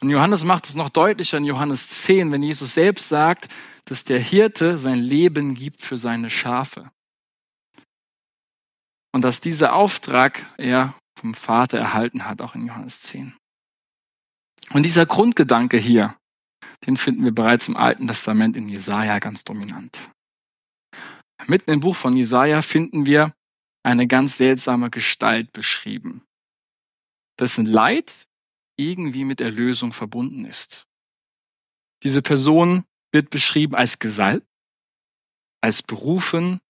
Und Johannes macht es noch deutlicher in Johannes 10, wenn Jesus selbst sagt, dass der Hirte sein Leben gibt für seine Schafe. Und dass dieser Auftrag er vom Vater erhalten hat, auch in Johannes 10. Und dieser Grundgedanke hier, den finden wir bereits im Alten Testament in Jesaja ganz dominant. Mitten im Buch von Jesaja finden wir eine ganz seltsame Gestalt beschrieben, dessen Leid irgendwie mit Erlösung verbunden ist. Diese Person wird beschrieben als gesalbt, als berufen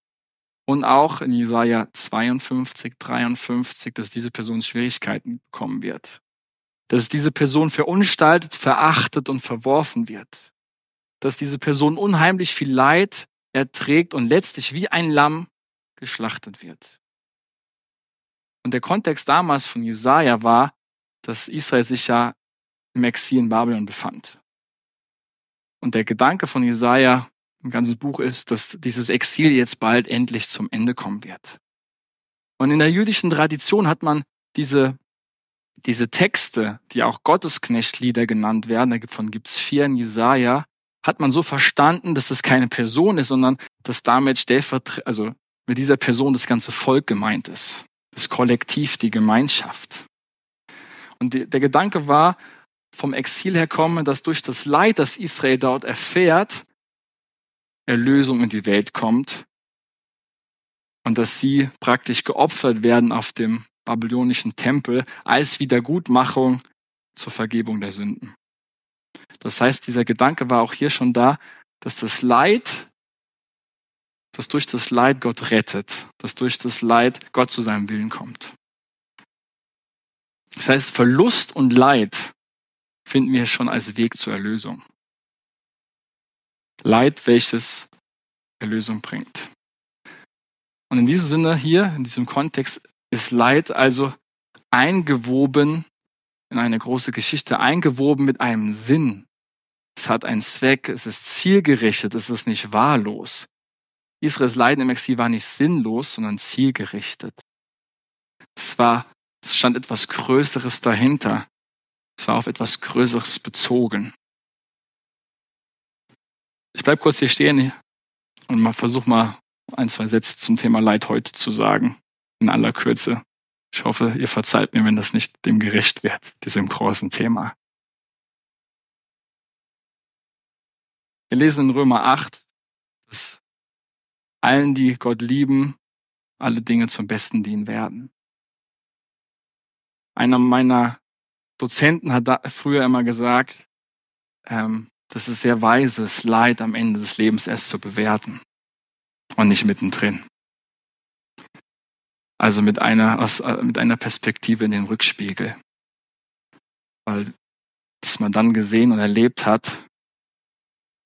und auch in Jesaja 52, 53, dass diese Person Schwierigkeiten bekommen wird. Dass diese Person verunstaltet, verachtet und verworfen wird. Dass diese Person unheimlich viel Leid erträgt und letztlich wie ein Lamm geschlachtet wird. Und der Kontext damals von Jesaja war, dass Israel sich ja im Exil in Babylon befand. Und der Gedanke von Jesaja im ganzen Buch ist, dass dieses Exil jetzt bald endlich zum Ende kommen wird. Und in der jüdischen Tradition hat man diese, diese Texte, die auch Gottesknechtlieder genannt werden, davon gibt's vier in Jesaja, hat man so verstanden, dass das keine Person ist, sondern dass damit stellvertretend, also mit dieser Person das ganze Volk gemeint ist das Kollektiv, die Gemeinschaft. Und der Gedanke war, vom Exil her komme, dass durch das Leid, das Israel dort erfährt, Erlösung in die Welt kommt und dass sie praktisch geopfert werden auf dem babylonischen Tempel als Wiedergutmachung zur Vergebung der Sünden. Das heißt, dieser Gedanke war auch hier schon da, dass das Leid, dass durch das Leid Gott rettet, dass durch das Leid Gott zu seinem Willen kommt. Das heißt, Verlust und Leid finden wir schon als Weg zur Erlösung. Leid, welches Erlösung bringt. Und in diesem Sinne hier, in diesem Kontext, ist Leid also eingewoben in eine große Geschichte, eingewoben mit einem Sinn. Es hat einen Zweck, es ist zielgerichtet, es ist nicht wahllos. Israels Leiden im Exil war nicht sinnlos, sondern zielgerichtet. Es war, es stand etwas Größeres dahinter. Es war auf etwas Größeres bezogen. Ich bleib kurz hier stehen und mal versuche mal ein, zwei Sätze zum Thema Leid heute zu sagen. In aller Kürze. Ich hoffe, ihr verzeiht mir, wenn das nicht dem gerecht wird, diesem großen Thema. Wir lesen in Römer 8, dass allen, die Gott lieben, alle Dinge zum Besten dienen werden. Einer meiner Dozenten hat früher immer gesagt, ähm, das ist sehr weises Leid am Ende des Lebens erst zu bewerten und nicht mittendrin. Also mit einer, aus, äh, mit einer Perspektive in den Rückspiegel. Weil, dass man dann gesehen und erlebt hat,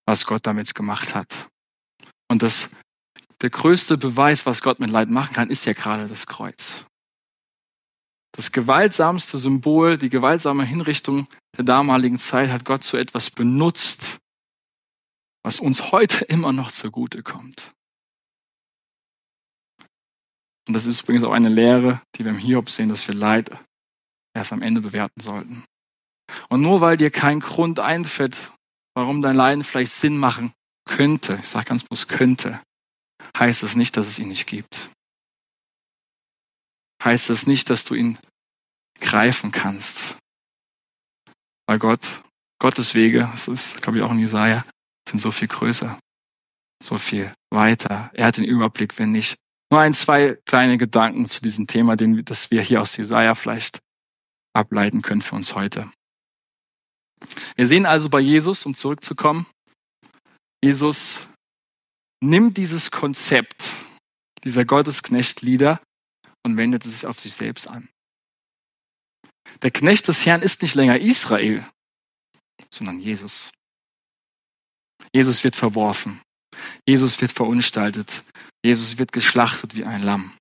was Gott damit gemacht hat. Und das, der größte Beweis, was Gott mit Leid machen kann, ist ja gerade das Kreuz. Das gewaltsamste Symbol, die gewaltsame Hinrichtung der damaligen Zeit hat Gott zu etwas benutzt, was uns heute immer noch zugute kommt. Und das ist übrigens auch eine Lehre, die wir im Hiob sehen, dass wir Leid erst am Ende bewerten sollten. Und nur weil dir kein Grund einfällt, warum dein Leiden vielleicht Sinn machen könnte, ich sage ganz bloß könnte, heißt es nicht, dass es ihn nicht gibt heißt das nicht, dass du ihn greifen kannst. Weil Gott, Gottes Wege, das ist, glaube ich, auch in Jesaja, sind so viel größer, so viel weiter. Er hat den Überblick, wenn nicht. Nur ein, zwei kleine Gedanken zu diesem Thema, den, das wir hier aus Jesaja vielleicht ableiten können für uns heute. Wir sehen also bei Jesus, um zurückzukommen, Jesus nimmt dieses Konzept dieser Gottesknechtlieder und wendete sich auf sich selbst an. Der Knecht des Herrn ist nicht länger Israel, sondern Jesus. Jesus wird verworfen. Jesus wird verunstaltet. Jesus wird geschlachtet wie ein Lamm.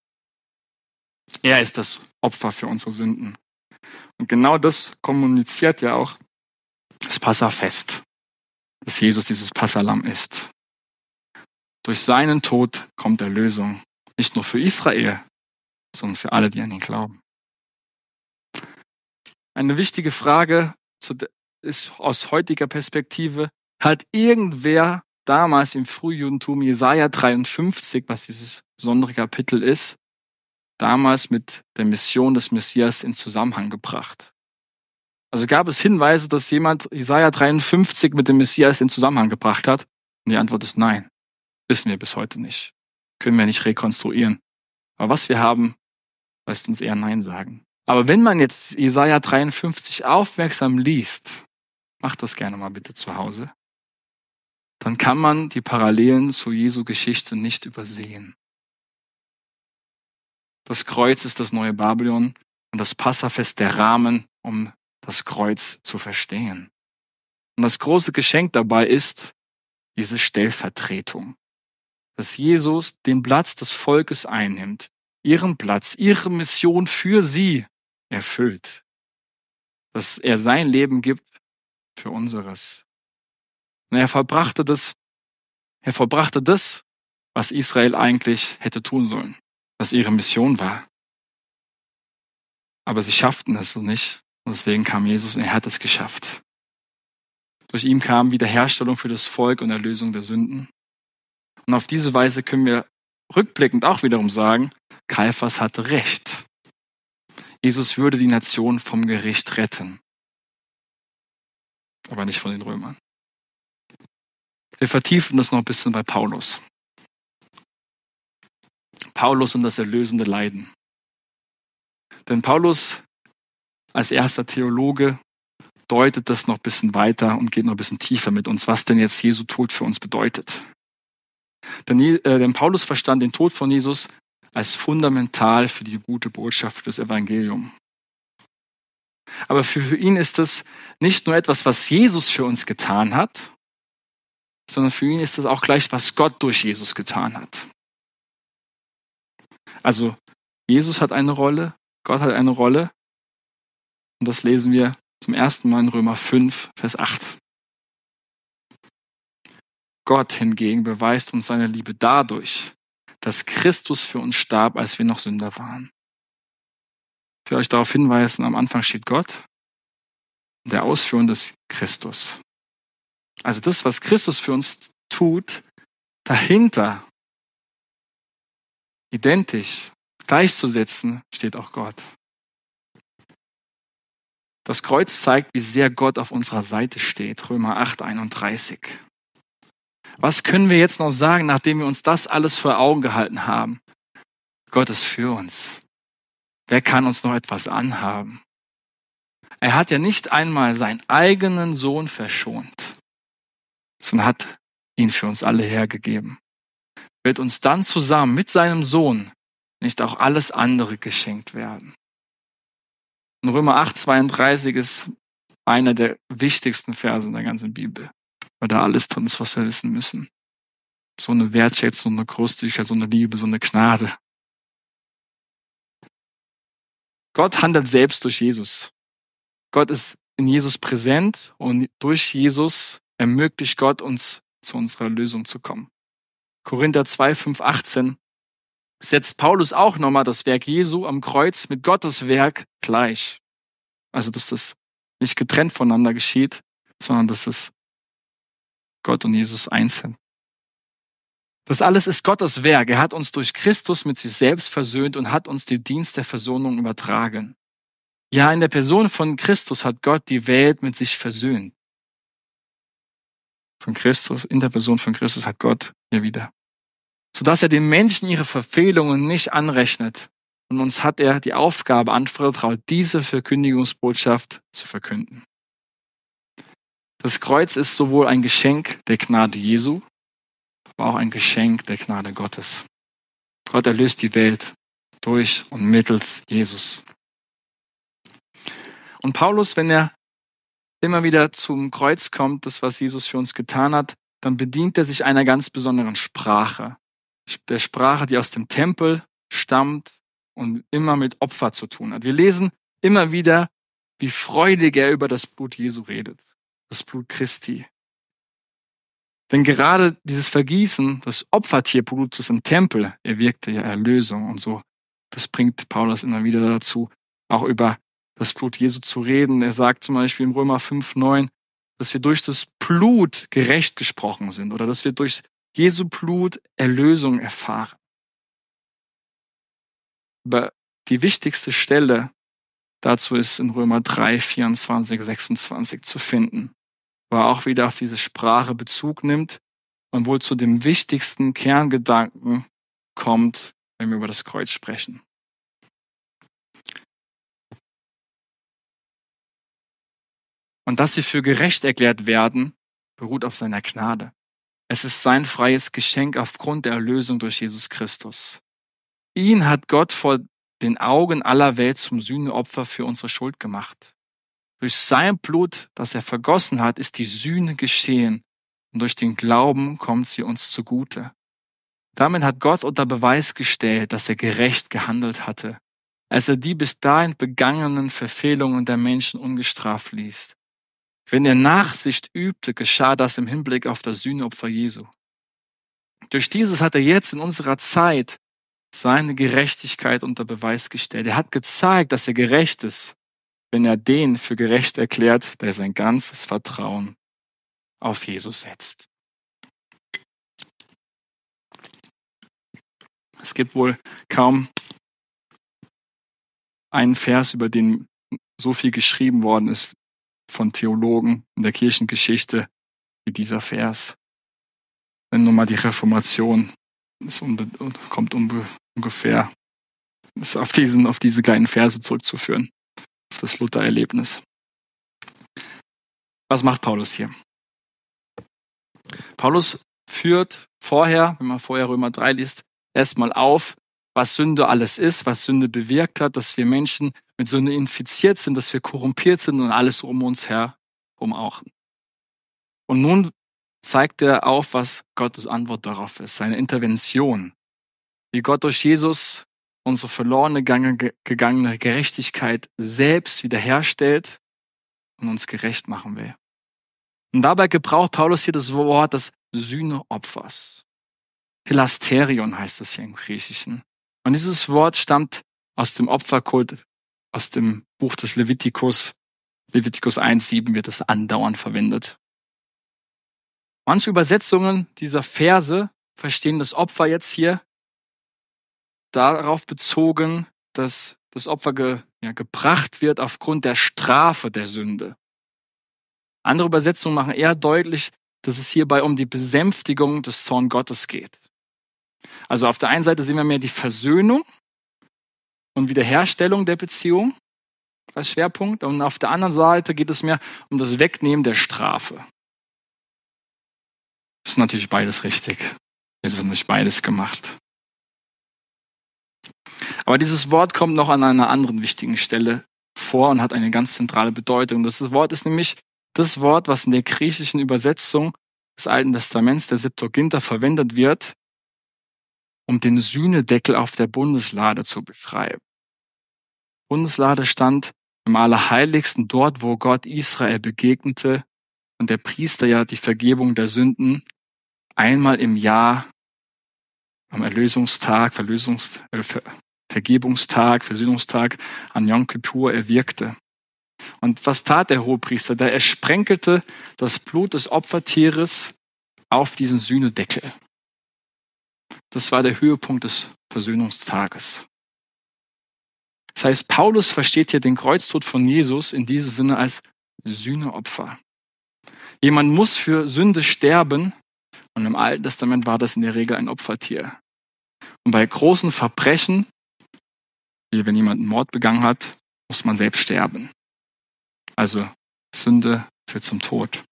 Er ist das Opfer für unsere Sünden. Und genau das kommuniziert ja auch das Passafest, dass Jesus dieses Passalam ist. Durch seinen Tod kommt Erlösung, nicht nur für Israel, sondern für alle, die an ihn glauben. Eine wichtige Frage ist aus heutiger Perspektive, hat irgendwer damals im Frühjudentum Jesaja 53, was dieses besondere Kapitel ist, damals mit der Mission des Messias in Zusammenhang gebracht? Also gab es Hinweise, dass jemand Jesaja 53 mit dem Messias in Zusammenhang gebracht hat? Und die Antwort ist nein. Wissen wir bis heute nicht. Können wir nicht rekonstruieren. Aber was wir haben, lässt uns eher Nein sagen. Aber wenn man jetzt Jesaja 53 aufmerksam liest, macht das gerne mal bitte zu Hause, dann kann man die Parallelen zu Jesu Geschichte nicht übersehen. Das Kreuz ist das neue Babylon und das Passafest der Rahmen, um das Kreuz zu verstehen. Und das große Geschenk dabei ist diese Stellvertretung, dass Jesus den Platz des Volkes einnimmt, ihren Platz, ihre Mission für sie erfüllt. Dass er sein Leben gibt für unseres. Und er verbrachte das, er verbrachte das, was Israel eigentlich hätte tun sollen, was ihre Mission war. Aber sie schafften es so nicht. Und deswegen kam Jesus und er hat es geschafft. Durch ihn kam Wiederherstellung für das Volk und Erlösung der Sünden. Und auf diese Weise können wir rückblickend auch wiederum sagen, Kaiphas hatte recht. Jesus würde die Nation vom Gericht retten. aber nicht von den Römern. Wir vertiefen das noch ein bisschen bei Paulus. Paulus und das erlösende Leiden. Denn Paulus als erster Theologe deutet das noch ein bisschen weiter und geht noch ein bisschen tiefer mit uns, was denn jetzt Jesu Tod für uns bedeutet. Denn, äh, denn Paulus verstand den Tod von Jesus als fundamental für die gute Botschaft des Evangeliums. Aber für, für ihn ist es nicht nur etwas, was Jesus für uns getan hat, sondern für ihn ist es auch gleich, was Gott durch Jesus getan hat. Also Jesus hat eine Rolle, Gott hat eine Rolle. Und das lesen wir zum ersten Mal in Römer 5, Vers 8. Gott hingegen beweist uns seine Liebe dadurch, dass Christus für uns starb, als wir noch Sünder waren. Ich will euch darauf hinweisen, am Anfang steht Gott, der Ausführung des Christus. Also das, was Christus für uns tut, dahinter, identisch, gleichzusetzen, steht auch Gott. Das Kreuz zeigt, wie sehr Gott auf unserer Seite steht. Römer 8, 31. Was können wir jetzt noch sagen, nachdem wir uns das alles vor Augen gehalten haben? Gott ist für uns. Wer kann uns noch etwas anhaben? Er hat ja nicht einmal seinen eigenen Sohn verschont, sondern hat ihn für uns alle hergegeben. Wird uns dann zusammen mit seinem Sohn nicht auch alles andere geschenkt werden? In Römer 8, 32 ist einer der wichtigsten Verse in der ganzen Bibel, weil da alles drin ist, was wir wissen müssen. So eine Wertschätzung, so eine Großzügigkeit, so eine Liebe, so eine Gnade. Gott handelt selbst durch Jesus. Gott ist in Jesus präsent und durch Jesus ermöglicht Gott uns zu unserer Lösung zu kommen. Korinther 2, 5, 18 setzt Paulus auch nochmal das Werk Jesu am Kreuz mit Gottes Werk gleich. Also, dass das nicht getrennt voneinander geschieht, sondern dass es Gott und Jesus einzeln. Das alles ist Gottes Werk. Er hat uns durch Christus mit sich selbst versöhnt und hat uns den Dienst der Versöhnung übertragen. Ja, in der Person von Christus hat Gott die Welt mit sich versöhnt. Von Christus, in der Person von Christus hat Gott hier wieder sodass er den Menschen ihre Verfehlungen nicht anrechnet. Und uns hat er die Aufgabe anvertraut, diese Verkündigungsbotschaft zu verkünden. Das Kreuz ist sowohl ein Geschenk der Gnade Jesu, aber auch ein Geschenk der Gnade Gottes. Gott erlöst die Welt durch und mittels Jesus. Und Paulus, wenn er immer wieder zum Kreuz kommt, das, was Jesus für uns getan hat, dann bedient er sich einer ganz besonderen Sprache der Sprache, die aus dem Tempel stammt und immer mit Opfer zu tun hat. Wir lesen immer wieder, wie freudig er über das Blut Jesu redet, das Blut Christi. Denn gerade dieses Vergießen des Opfertierblutes im Tempel erwirkte ja Erlösung und so. Das bringt Paulus immer wieder dazu, auch über das Blut Jesu zu reden. Er sagt zum Beispiel im Römer 5, 9, dass wir durch das Blut gerecht gesprochen sind oder dass wir durch Jesu Blut Erlösung erfahren. Aber die wichtigste Stelle dazu ist in Römer 3, 24, 26 zu finden, wo er auch wieder auf diese Sprache Bezug nimmt und wohl zu dem wichtigsten Kerngedanken kommt, wenn wir über das Kreuz sprechen. Und dass sie für gerecht erklärt werden, beruht auf seiner Gnade. Es ist sein freies Geschenk aufgrund der Erlösung durch Jesus Christus. Ihn hat Gott vor den Augen aller Welt zum Sühneopfer für unsere Schuld gemacht. Durch sein Blut, das er vergossen hat, ist die Sühne geschehen und durch den Glauben kommt sie uns zugute. Damit hat Gott unter Beweis gestellt, dass er gerecht gehandelt hatte, als er die bis dahin begangenen Verfehlungen der Menschen ungestraft ließ. Wenn er Nachsicht übte, geschah das im Hinblick auf das Sühnopfer Jesu. Durch dieses hat er jetzt in unserer Zeit seine Gerechtigkeit unter Beweis gestellt. Er hat gezeigt, dass er gerecht ist, wenn er den für gerecht erklärt, der sein ganzes Vertrauen auf Jesus setzt. Es gibt wohl kaum einen Vers, über den so viel geschrieben worden ist von Theologen in der Kirchengeschichte wie dieser Vers. Wenn nur mal die Reformation das kommt unbe ungefähr ist auf diesen, auf diese kleinen Verse zurückzuführen, auf das Luther-Erlebnis. Was macht Paulus hier? Paulus führt vorher, wenn man vorher Römer 3 liest, erstmal auf, was Sünde alles ist, was Sünde bewirkt hat, dass wir Menschen mit Sünde infiziert sind, dass wir korrumpiert sind und alles um uns herum auch. Und nun zeigt er auf, was Gottes Antwort darauf ist, seine Intervention. Wie Gott durch Jesus unsere verlorene gegangene Gerechtigkeit selbst wiederherstellt und uns gerecht machen will. Und dabei gebraucht Paulus hier das Wort des Sühneopfers. Hilasterion heißt es hier im Griechischen. Und dieses Wort stammt aus dem Opferkult, aus dem Buch des Levitikus. Levitikus 1,7 wird es andauernd verwendet. Manche Übersetzungen dieser Verse verstehen das Opfer jetzt hier darauf bezogen, dass das Opfer ge, ja, gebracht wird aufgrund der Strafe der Sünde. Andere Übersetzungen machen eher deutlich, dass es hierbei um die Besänftigung des Zorn Gottes geht. Also auf der einen Seite sehen wir mehr die Versöhnung und Wiederherstellung der Beziehung als Schwerpunkt und auf der anderen Seite geht es mehr um das Wegnehmen der Strafe. Das ist natürlich beides richtig. Es ist nicht beides gemacht. Aber dieses Wort kommt noch an einer anderen wichtigen Stelle vor und hat eine ganz zentrale Bedeutung. Das Wort ist nämlich das Wort, was in der griechischen Übersetzung des Alten Testaments, der Septuaginta, verwendet wird, um den Sühnedeckel auf der Bundeslade zu beschreiben. Bundeslade stand im Allerheiligsten dort, wo Gott Israel begegnete und der Priester ja die Vergebung der Sünden einmal im Jahr am Erlösungstag, Verlösungs, äh, Vergebungstag, Versöhnungstag an Yom Kippur erwirkte. Und was tat der Hohepriester? Da er sprenkelte das Blut des Opfertieres auf diesen Sühnedeckel. Das war der Höhepunkt des Versöhnungstages. Das heißt, Paulus versteht hier den Kreuztod von Jesus in diesem Sinne als Sühneopfer. Jemand muss für Sünde sterben und im Alten Testament war das in der Regel ein Opfertier. Und bei großen Verbrechen, wie wenn jemand einen Mord begangen hat, muss man selbst sterben. Also Sünde führt zum Tod.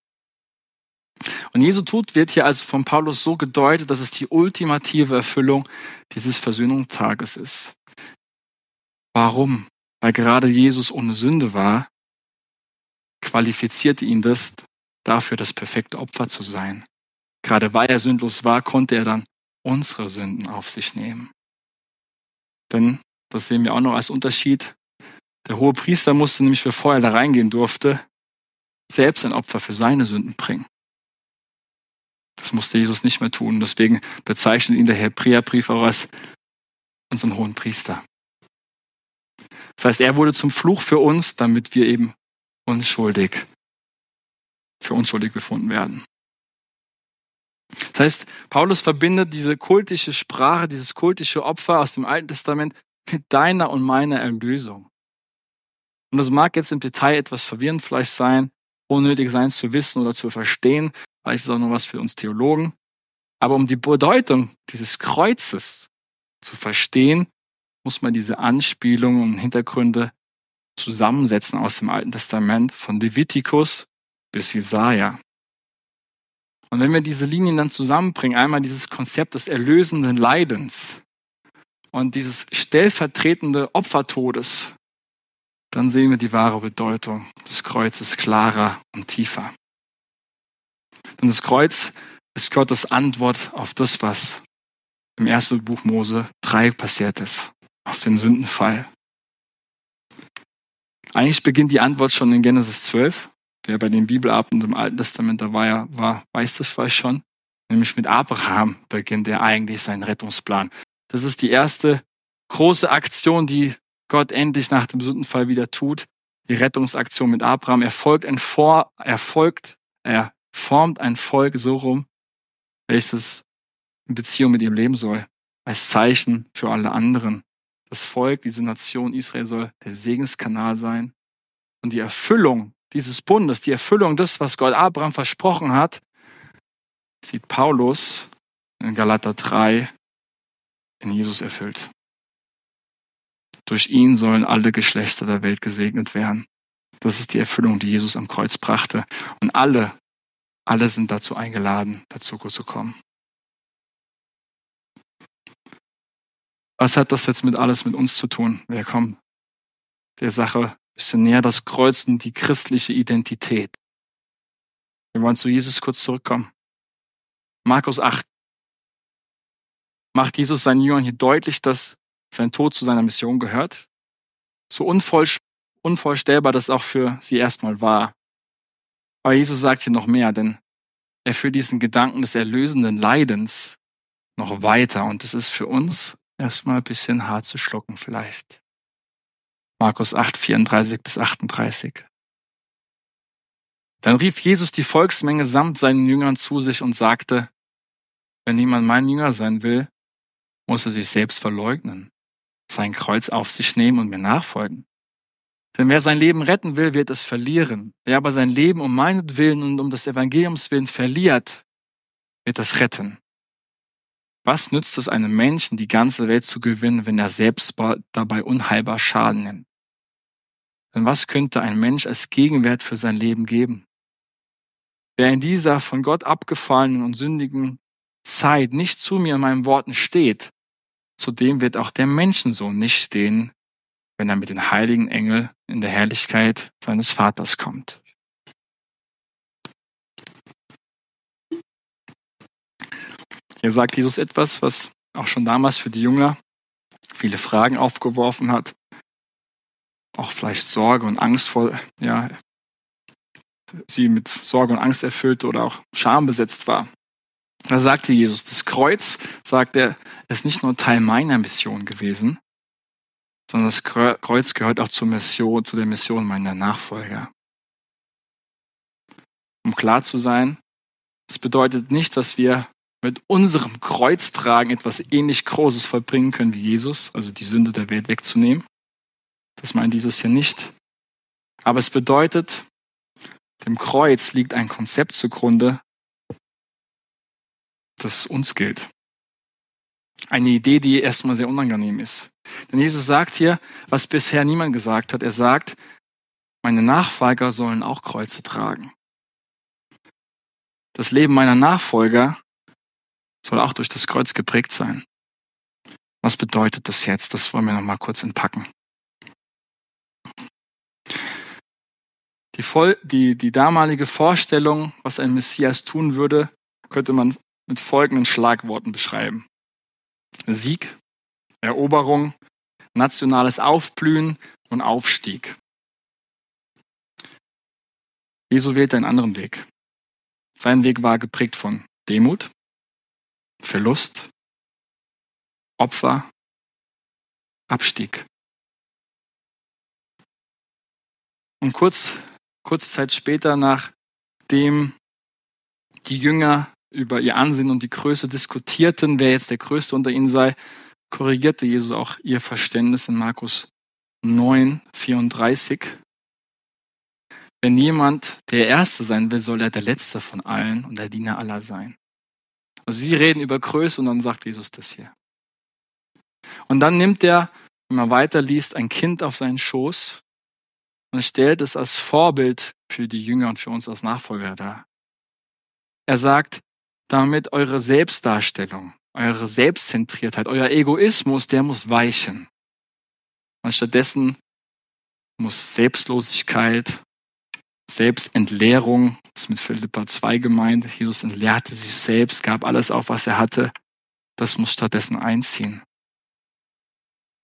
Und Jesu Tod wird hier also von Paulus so gedeutet, dass es die ultimative Erfüllung dieses Versöhnungstages ist. Warum? Weil gerade Jesus ohne Sünde war, qualifizierte ihn das dafür, das perfekte Opfer zu sein. Gerade weil er sündlos war, konnte er dann unsere Sünden auf sich nehmen. Denn, das sehen wir auch noch als Unterschied, der hohe Priester musste nämlich, bevor er da reingehen durfte, selbst ein Opfer für seine Sünden bringen. Das musste Jesus nicht mehr tun. Deswegen bezeichnet ihn der Hebräerbrief auch als unseren hohen Priester. Das heißt, er wurde zum Fluch für uns, damit wir eben unschuldig, für unschuldig befunden werden. Das heißt, Paulus verbindet diese kultische Sprache, dieses kultische Opfer aus dem Alten Testament mit deiner und meiner Erlösung. Und das mag jetzt im Detail etwas verwirrend vielleicht sein, unnötig sein zu wissen oder zu verstehen, vielleicht ist auch noch was für uns Theologen. Aber um die Bedeutung dieses Kreuzes zu verstehen, muss man diese Anspielungen und Hintergründe zusammensetzen aus dem Alten Testament von Levitikus bis Jesaja. Und wenn wir diese Linien dann zusammenbringen, einmal dieses Konzept des erlösenden Leidens und dieses stellvertretende Opfertodes, dann sehen wir die wahre Bedeutung des Kreuzes klarer und tiefer. Denn das Kreuz ist Gottes Antwort auf das, was im ersten Buch Mose 3 passiert ist, auf den Sündenfall. Eigentlich beginnt die Antwort schon in Genesis 12. Wer bei den Bibelabenden im Alten Testament dabei war, weiß das vielleicht schon. Nämlich mit Abraham beginnt er eigentlich seinen Rettungsplan. Das ist die erste große Aktion, die Gott endlich nach dem Sündenfall wieder tut. Die Rettungsaktion mit Abraham. Er folgt ein Vor, er folgt, er formt ein Volk so rum, welches in Beziehung mit ihm leben soll. Als Zeichen für alle anderen. Das Volk, diese Nation Israel soll der Segenskanal sein. Und die Erfüllung dieses Bundes, die Erfüllung des, was Gott Abraham versprochen hat, sieht Paulus in Galater 3 in Jesus erfüllt. Durch ihn sollen alle Geschlechter der Welt gesegnet werden. Das ist die Erfüllung, die Jesus am Kreuz brachte. Und alle, alle sind dazu eingeladen, dazu zu kommen. Was hat das jetzt mit alles mit uns zu tun? Wir kommen der Sache ein bisschen näher, das Kreuz und die christliche Identität. Wir wollen zu Jesus kurz zurückkommen. Markus 8 macht Jesus seinen Jüngern hier deutlich, dass sein Tod zu seiner Mission gehört. So unvorstellbar das auch für sie erstmal war. Aber Jesus sagt hier noch mehr, denn er führt diesen Gedanken des erlösenden Leidens noch weiter und es ist für uns erstmal ein bisschen hart zu schlucken vielleicht. Markus 8, 34 bis 38. Dann rief Jesus die Volksmenge samt seinen Jüngern zu sich und sagte, wenn jemand mein Jünger sein will, muss er sich selbst verleugnen, sein Kreuz auf sich nehmen und mir nachfolgen. Denn wer sein Leben retten will, wird es verlieren. Wer aber sein Leben um meinetwillen und um des Evangeliums willen verliert, wird es retten. Was nützt es einem Menschen, die ganze Welt zu gewinnen, wenn er selbst dabei unheilbar Schaden nimmt? Denn was könnte ein Mensch als Gegenwert für sein Leben geben? Wer in dieser von Gott abgefallenen und sündigen Zeit nicht zu mir in meinen Worten steht, zu dem wird auch der Menschensohn nicht stehen, wenn er mit den heiligen Engel in der Herrlichkeit seines Vaters kommt. Hier sagt Jesus etwas, was auch schon damals für die Jünger viele Fragen aufgeworfen hat, auch vielleicht Sorge und Angst vor, ja, sie mit Sorge und Angst erfüllt oder auch Scham besetzt war. Da sagte Jesus, das Kreuz, sagt er, ist nicht nur Teil meiner Mission gewesen, sondern das Kreuz gehört auch zur Mission, zu der Mission meiner Nachfolger. Um klar zu sein, es bedeutet nicht, dass wir mit unserem Kreuztragen etwas ähnlich Großes vollbringen können wie Jesus, also die Sünde der Welt wegzunehmen. Das meint Jesus hier nicht. Aber es bedeutet, dem Kreuz liegt ein Konzept zugrunde, das uns gilt. Eine Idee, die erstmal sehr unangenehm ist. Denn Jesus sagt hier, was bisher niemand gesagt hat. Er sagt, meine Nachfolger sollen auch Kreuze tragen. Das Leben meiner Nachfolger soll auch durch das Kreuz geprägt sein. Was bedeutet das jetzt? Das wollen wir noch mal kurz entpacken. Die, voll, die, die damalige Vorstellung, was ein Messias tun würde, könnte man mit folgenden Schlagworten beschreiben. Sieg, Eroberung, nationales Aufblühen und Aufstieg. Jesu wählte einen anderen Weg. Sein Weg war geprägt von Demut, Verlust, Opfer, Abstieg. Und kurz, kurze Zeit später, nachdem die Jünger über ihr Ansehen und die Größe diskutierten, wer jetzt der Größte unter ihnen sei, korrigierte Jesus auch ihr Verständnis in Markus 9, 34. Wenn jemand der Erste sein will, soll er der Letzte von allen und der Diener aller sein. Also sie reden über Größe und dann sagt Jesus das hier. Und dann nimmt er, wenn man weiterliest, ein Kind auf seinen Schoß und stellt es als Vorbild für die Jünger und für uns als Nachfolger dar. Er sagt, damit eure Selbstdarstellung, eure Selbstzentriertheit, euer Egoismus, der muss weichen. Und stattdessen muss Selbstlosigkeit, Selbstentleerung, das ist mit Philippa 2 gemeint, Jesus entleerte sich selbst, gab alles auf, was er hatte, das muss stattdessen einziehen.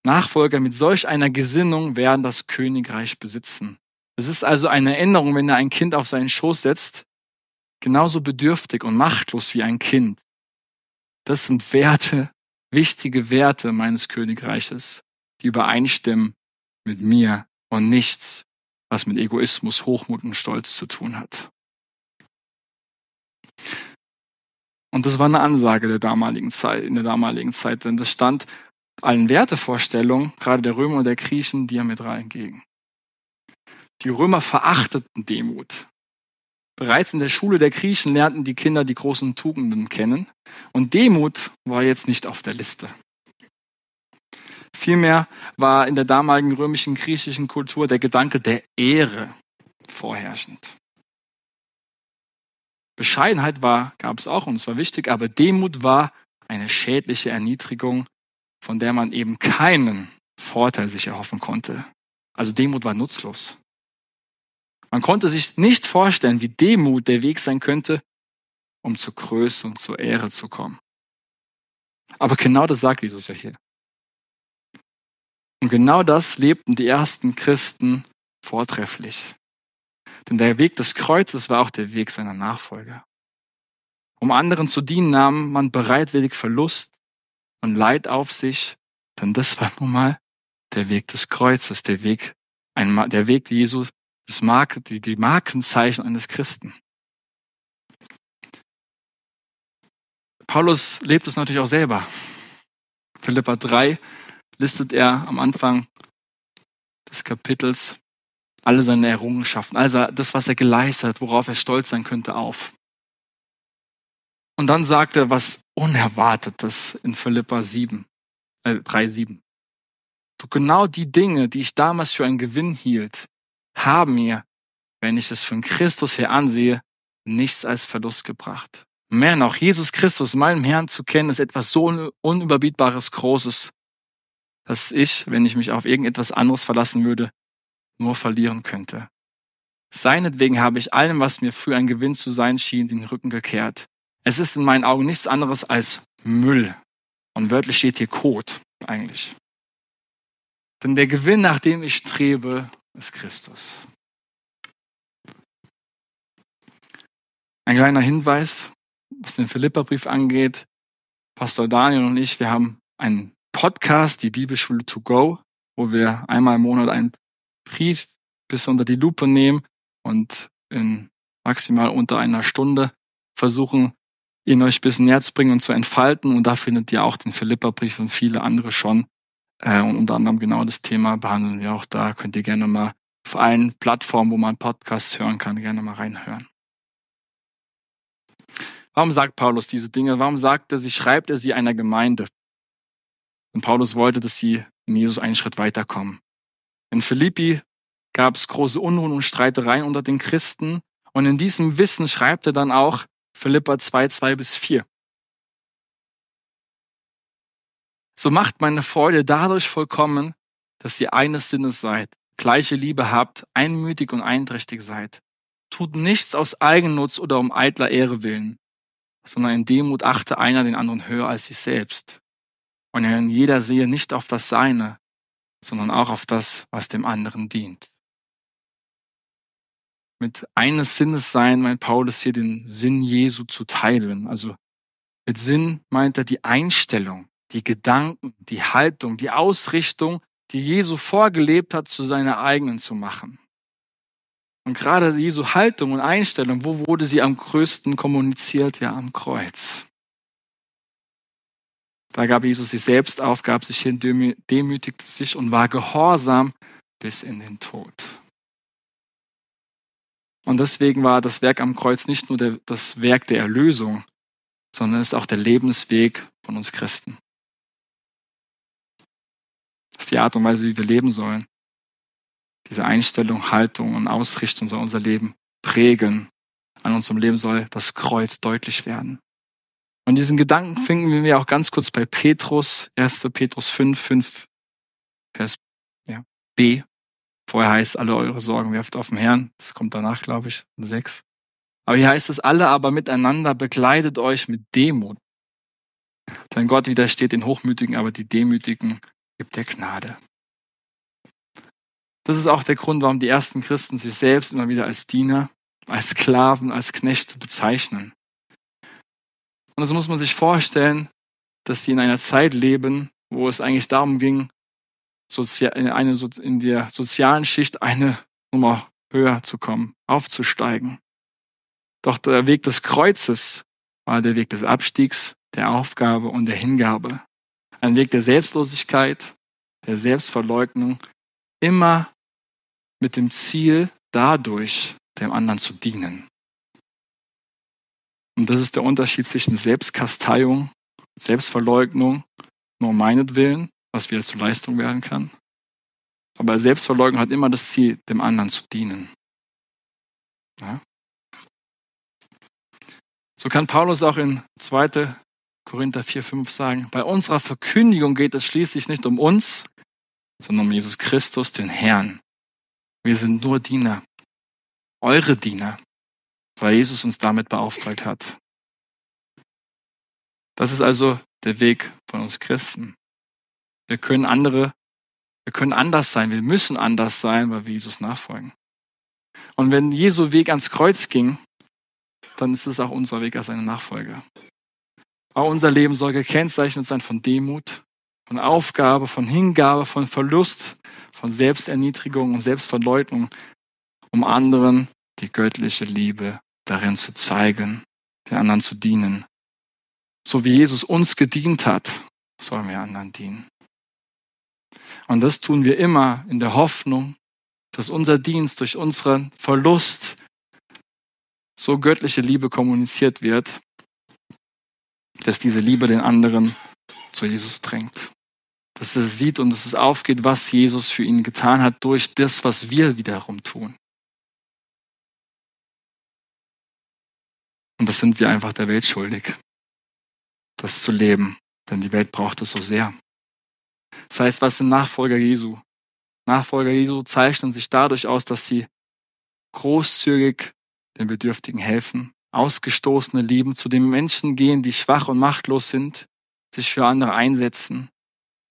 Nachfolger mit solch einer Gesinnung werden das Königreich besitzen. Es ist also eine Änderung, wenn er ein Kind auf seinen Schoß setzt, genauso bedürftig und machtlos wie ein Kind. Das sind Werte, wichtige Werte meines Königreiches, die übereinstimmen mit mir und nichts, was mit Egoismus, Hochmut und Stolz zu tun hat. Und das war eine Ansage der damaligen Zeit, in der damaligen Zeit, denn das stand allen Wertevorstellungen, gerade der Römer und der Griechen, diametral entgegen. Die Römer verachteten Demut. Bereits in der Schule der Griechen lernten die Kinder die großen Tugenden kennen und Demut war jetzt nicht auf der Liste. Vielmehr war in der damaligen römischen griechischen Kultur der Gedanke der Ehre vorherrschend. Bescheidenheit war, gab es auch und es war wichtig, aber Demut war eine schädliche Erniedrigung, von der man eben keinen Vorteil sich erhoffen konnte. Also Demut war nutzlos. Man konnte sich nicht vorstellen, wie Demut der Weg sein könnte, um zur Größe und zur Ehre zu kommen. Aber genau das sagt Jesus ja hier. Und genau das lebten die ersten Christen vortrefflich. Denn der Weg des Kreuzes war auch der Weg seiner Nachfolger. Um anderen zu dienen, nahm man bereitwillig Verlust und Leid auf sich, denn das war nun mal der Weg des Kreuzes, der Weg, der Weg Jesu, das Marke, die, die Markenzeichen eines Christen. Paulus lebt es natürlich auch selber. Philippa 3 listet er am Anfang des Kapitels alle seine Errungenschaften, also das, was er geleistet hat, worauf er stolz sein könnte, auf. Und dann sagt er was Unerwartetes in Philippa 7, äh, 3, 7. Genau die Dinge, die ich damals für einen Gewinn hielt, haben mir, wenn ich es von Christus her ansehe, nichts als Verlust gebracht. Mehr noch, Jesus Christus, meinem Herrn zu kennen, ist etwas so unüberbietbares Großes, dass ich, wenn ich mich auf irgendetwas anderes verlassen würde, nur verlieren könnte. Seinetwegen habe ich allem, was mir für ein Gewinn zu sein schien, den Rücken gekehrt. Es ist in meinen Augen nichts anderes als Müll. Und wörtlich steht hier Kot eigentlich. Denn der Gewinn, nach dem ich strebe, ist Christus. Ein kleiner Hinweis, was den Philipperbrief angeht. Pastor Daniel und ich, wir haben einen Podcast, die Bibelschule to go, wo wir einmal im Monat einen Brief bis unter die Lupe nehmen und in maximal unter einer Stunde versuchen, ihn euch bisschen näher zu bringen und zu entfalten. Und da findet ihr auch den Philipperbrief und viele andere schon. Äh, und unter anderem genau das Thema behandeln wir auch da. Könnt ihr gerne mal auf allen Plattformen, wo man Podcasts hören kann, gerne mal reinhören. Warum sagt Paulus diese Dinge? Warum sagt er sie, schreibt er sie einer Gemeinde? Und Paulus wollte, dass sie in Jesus einen Schritt weiterkommen. In Philippi gab es große Unruhen und Streitereien unter den Christen. Und in diesem Wissen schreibt er dann auch Philippa 2, 2 bis 4. So macht meine Freude dadurch vollkommen, dass ihr eines Sinnes seid, gleiche Liebe habt, einmütig und einträchtig seid. Tut nichts aus Eigennutz oder um eitler Ehre willen, sondern in Demut achte einer den anderen höher als sich selbst. Und in jeder sehe nicht auf das Seine, sondern auch auf das, was dem anderen dient. Mit eines Sinnes sein meint Paulus hier den Sinn Jesu zu teilen. Also mit Sinn meint er die Einstellung, die Gedanken, die Haltung, die Ausrichtung, die Jesu vorgelebt hat, zu seiner eigenen zu machen. Und gerade Jesu Haltung und Einstellung, wo wurde sie am größten kommuniziert? Ja, am Kreuz. Da gab Jesus sich selbst auf, gab sich hin, demütigte sich und war gehorsam bis in den Tod. Und deswegen war das Werk am Kreuz nicht nur der, das Werk der Erlösung, sondern ist auch der Lebensweg von uns Christen. Das ist die Art und Weise, wie wir leben sollen. Diese Einstellung, Haltung und Ausrichtung soll unser Leben prägen. An unserem Leben soll das Kreuz deutlich werden. Und diesen Gedanken finden wir auch ganz kurz bei Petrus, 1. Petrus 5, 5, Vers ja, B. Vorher heißt, alle eure Sorgen werft auf den Herrn. Das kommt danach, glaube ich, 6. Aber hier heißt es, alle aber miteinander bekleidet euch mit Demut. Denn Gott widersteht den Hochmütigen, aber die Demütigen gibt der Gnade. Das ist auch der Grund, warum die ersten Christen sich selbst immer wieder als Diener, als Sklaven, als Knechte bezeichnen. Und so muss man sich vorstellen, dass sie in einer Zeit leben, wo es eigentlich darum ging, in der sozialen Schicht eine Nummer höher zu kommen, aufzusteigen. Doch der Weg des Kreuzes war der Weg des Abstiegs, der Aufgabe und der Hingabe. Ein Weg der Selbstlosigkeit, der Selbstverleugnung, immer mit dem Ziel, dadurch dem anderen zu dienen. Und das ist der Unterschied zwischen Selbstkasteiung, Selbstverleugnung, nur meinetwillen, was wieder zur Leistung werden kann. Aber Selbstverleugnung hat immer das Ziel, dem anderen zu dienen. Ja? So kann Paulus auch in 2. Korinther 4, 5 sagen, bei unserer Verkündigung geht es schließlich nicht um uns, sondern um Jesus Christus, den Herrn. Wir sind nur Diener, eure Diener weil Jesus uns damit beauftragt hat. Das ist also der Weg von uns Christen. Wir können andere, wir können anders sein, wir müssen anders sein, weil wir Jesus nachfolgen. Und wenn Jesu Weg ans Kreuz ging, dann ist es auch unser Weg als seine Nachfolger. Auch unser Leben soll gekennzeichnet sein von Demut, von Aufgabe, von Hingabe, von Verlust, von Selbsterniedrigung und Selbstverleugnung, um anderen die göttliche Liebe darin zu zeigen, den anderen zu dienen. So wie Jesus uns gedient hat, sollen wir anderen dienen. Und das tun wir immer in der Hoffnung, dass unser Dienst durch unseren Verlust so göttliche Liebe kommuniziert wird, dass diese Liebe den anderen zu Jesus drängt. Dass er sieht und dass es aufgeht, was Jesus für ihn getan hat durch das, was wir wiederum tun. Und das sind wir einfach der Welt schuldig, das zu leben, denn die Welt braucht es so sehr. Das heißt, was sind Nachfolger Jesu? Nachfolger Jesu zeichnen sich dadurch aus, dass sie großzügig den Bedürftigen helfen, ausgestoßene lieben, zu den Menschen gehen, die schwach und machtlos sind, sich für andere einsetzen,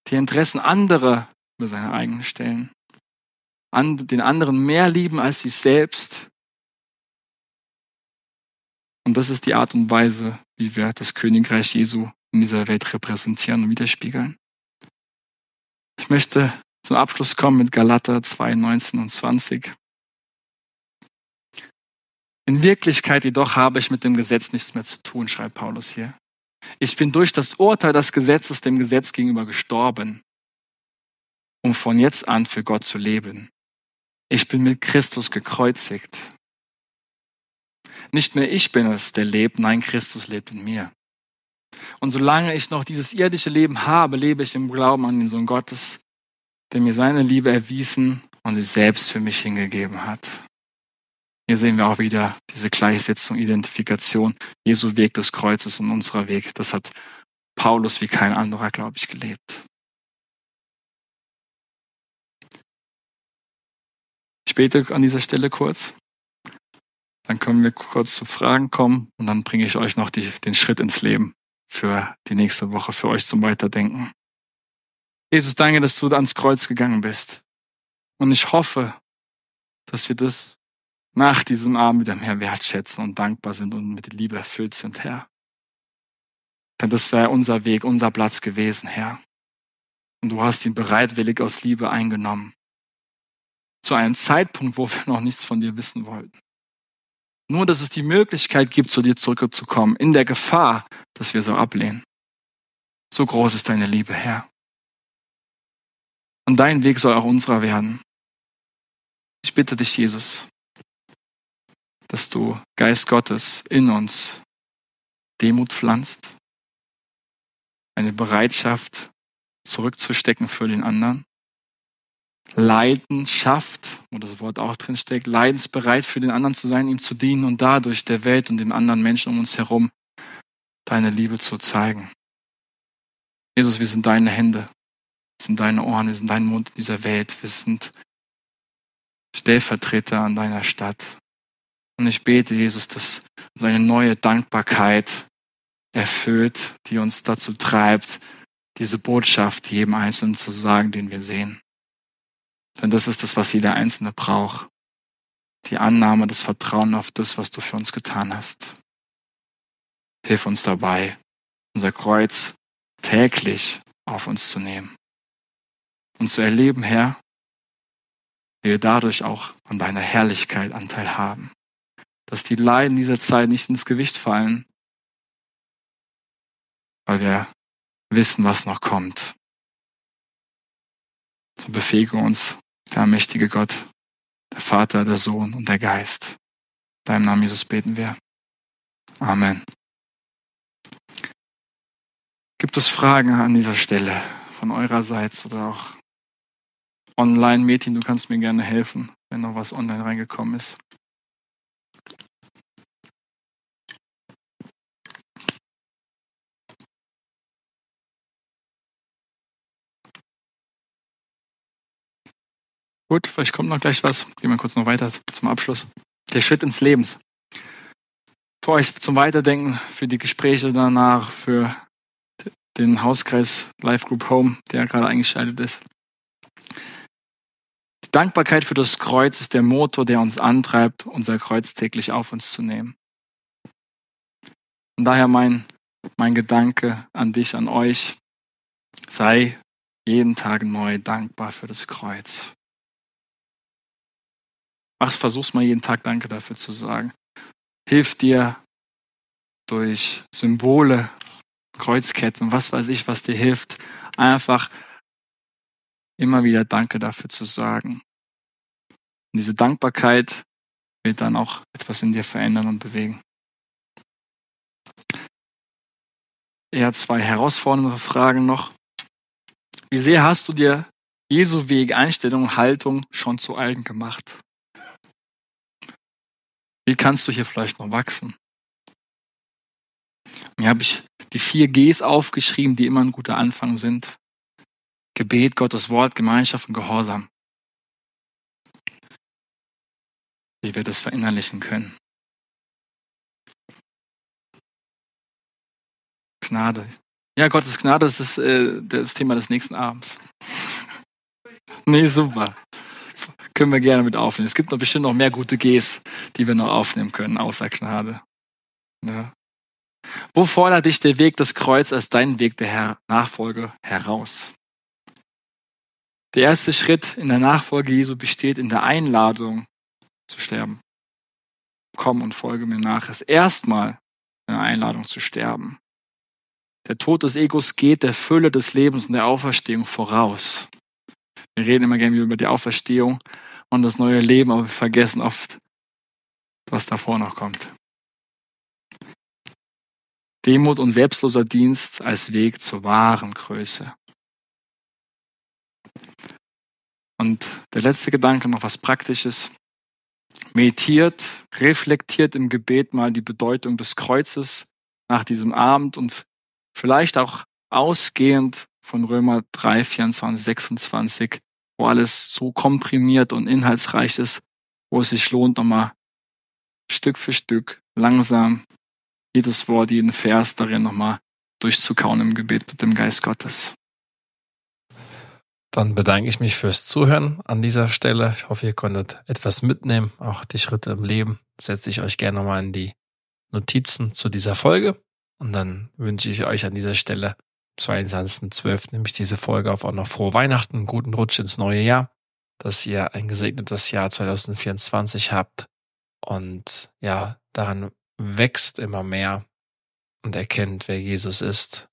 die Interessen anderer über seine eigenen stellen, den anderen mehr lieben als sich selbst und das ist die Art und Weise, wie wir das Königreich Jesu in dieser Welt repräsentieren und widerspiegeln. Ich möchte zum Abschluss kommen mit Galater 2, 19 und 20. In Wirklichkeit jedoch habe ich mit dem Gesetz nichts mehr zu tun, schreibt Paulus hier. Ich bin durch das Urteil des Gesetzes dem Gesetz gegenüber gestorben, um von jetzt an für Gott zu leben. Ich bin mit Christus gekreuzigt. Nicht mehr ich bin es, der lebt, nein, Christus lebt in mir. Und solange ich noch dieses irdische Leben habe, lebe ich im Glauben an den Sohn Gottes, der mir seine Liebe erwiesen und sich selbst für mich hingegeben hat. Hier sehen wir auch wieder diese Gleichsetzung, Identifikation, Jesu Weg des Kreuzes und unserer Weg. Das hat Paulus wie kein anderer, glaube ich, gelebt. Ich bete an dieser Stelle kurz. Dann können wir kurz zu Fragen kommen und dann bringe ich euch noch die, den Schritt ins Leben für die nächste Woche, für euch zum Weiterdenken. Jesus, danke, dass du ans Kreuz gegangen bist. Und ich hoffe, dass wir das nach diesem Abend wieder mehr wertschätzen und dankbar sind und mit Liebe erfüllt sind, Herr. Denn das wäre unser Weg, unser Platz gewesen, Herr. Und du hast ihn bereitwillig aus Liebe eingenommen. Zu einem Zeitpunkt, wo wir noch nichts von dir wissen wollten. Nur, dass es die Möglichkeit gibt, zu dir zurückzukommen, in der Gefahr, dass wir so ablehnen. So groß ist deine Liebe, Herr. Und dein Weg soll auch unserer werden. Ich bitte dich, Jesus, dass du Geist Gottes in uns Demut pflanzt, eine Bereitschaft zurückzustecken für den anderen, Leidenschaft, wo das Wort auch drin steckt, leidensbereit für den anderen zu sein, ihm zu dienen und dadurch der Welt und den anderen Menschen um uns herum deine Liebe zu zeigen. Jesus, wir sind deine Hände, wir sind deine Ohren, wir sind dein Mund in dieser Welt, wir sind Stellvertreter an deiner Stadt. Und ich bete, Jesus, dass seine neue Dankbarkeit erfüllt, die uns dazu treibt, diese Botschaft jedem Einzelnen zu sagen, den wir sehen. Denn das ist das, was jeder Einzelne braucht. Die Annahme, das Vertrauen auf das, was du für uns getan hast. Hilf uns dabei, unser Kreuz täglich auf uns zu nehmen und zu erleben, Herr, wie wir dadurch auch an deiner Herrlichkeit Anteil haben. Dass die Leiden dieser Zeit nicht ins Gewicht fallen, weil wir wissen, was noch kommt. So befähige uns, der mächtige Gott, der Vater, der Sohn und der Geist. In deinem Namen, Jesus, beten wir. Amen. Gibt es Fragen an dieser Stelle von eurerseits oder auch online? Metin, du kannst mir gerne helfen, wenn noch was online reingekommen ist. Gut, vielleicht kommt noch gleich was. Gehen wir kurz noch weiter zum Abschluss. Der Schritt ins Lebens. Für euch zum Weiterdenken, für die Gespräche danach, für den Hauskreis Life Group Home, der gerade eingeschaltet ist. Die Dankbarkeit für das Kreuz ist der Motor, der uns antreibt, unser Kreuz täglich auf uns zu nehmen. Und daher mein, mein Gedanke an dich, an euch, sei jeden Tag neu dankbar für das Kreuz. Mach, versuch's mal jeden Tag Danke dafür zu sagen. Hilf dir durch Symbole, Kreuzketten, was weiß ich, was dir hilft, einfach immer wieder Danke dafür zu sagen. Und diese Dankbarkeit wird dann auch etwas in dir verändern und bewegen. Eher zwei herausfordernde Fragen noch. Wie sehr hast du dir Jesu Weg, Einstellung und Haltung schon zu eigen gemacht? Wie kannst du hier vielleicht noch wachsen? Hier habe ich die vier Gs aufgeschrieben, die immer ein guter Anfang sind. Gebet, Gottes Wort, Gemeinschaft und Gehorsam. Wie wir das verinnerlichen können. Gnade. Ja, Gottes Gnade, ist äh, das Thema des nächsten Abends. nee, super können wir gerne mit aufnehmen. Es gibt noch bestimmt noch mehr gute Gs, die wir noch aufnehmen können, außer Gnade. Ja. Wo fordert dich der Weg des Kreuz als dein Weg der Nachfolge heraus? Der erste Schritt in der Nachfolge Jesu besteht in der Einladung zu sterben. Komm und folge mir nach. Es erstmal eine Einladung zu sterben. Der Tod des Egos geht der Fülle des Lebens und der Auferstehung voraus. Wir reden immer gerne über die Auferstehung, und das neue Leben, aber wir vergessen oft, was davor noch kommt. Demut und selbstloser Dienst als Weg zur wahren Größe. Und der letzte Gedanke, noch was Praktisches. Meditiert, reflektiert im Gebet mal die Bedeutung des Kreuzes nach diesem Abend und vielleicht auch ausgehend von Römer 3, 24, 26 wo alles so komprimiert und inhaltsreich ist, wo es sich lohnt, nochmal Stück für Stück, langsam, jedes Wort, jeden Vers darin nochmal durchzukauen im Gebet mit dem Geist Gottes. Dann bedanke ich mich fürs Zuhören an dieser Stelle. Ich hoffe, ihr konntet etwas mitnehmen, auch die Schritte im Leben. Setze ich euch gerne nochmal in die Notizen zu dieser Folge. Und dann wünsche ich euch an dieser Stelle 22.12. nämlich diese Folge auf auch noch frohe Weihnachten, guten Rutsch ins neue Jahr, dass ihr ein gesegnetes Jahr 2024 habt und ja, daran wächst immer mehr und erkennt, wer Jesus ist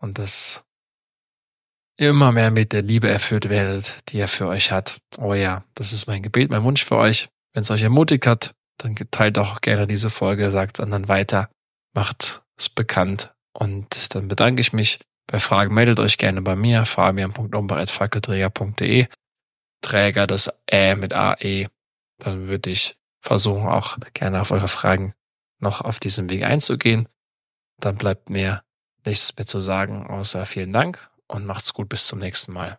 und dass ihr immer mehr mit der Liebe erfüllt werdet, die er für euch hat. Oh ja, das ist mein Gebet, mein Wunsch für euch. Wenn es euch ermutigt hat, dann teilt auch gerne diese Folge, sagt es anderen weiter, macht es bekannt und dann bedanke ich mich. Bei Fragen meldet euch gerne bei mir, fabian.umber.fackelträger.de. Träger das Ä mit AE. Dann würde ich versuchen, auch gerne auf eure Fragen noch auf diesem Weg einzugehen. Dann bleibt mir nichts mehr zu sagen, außer vielen Dank und macht's gut bis zum nächsten Mal.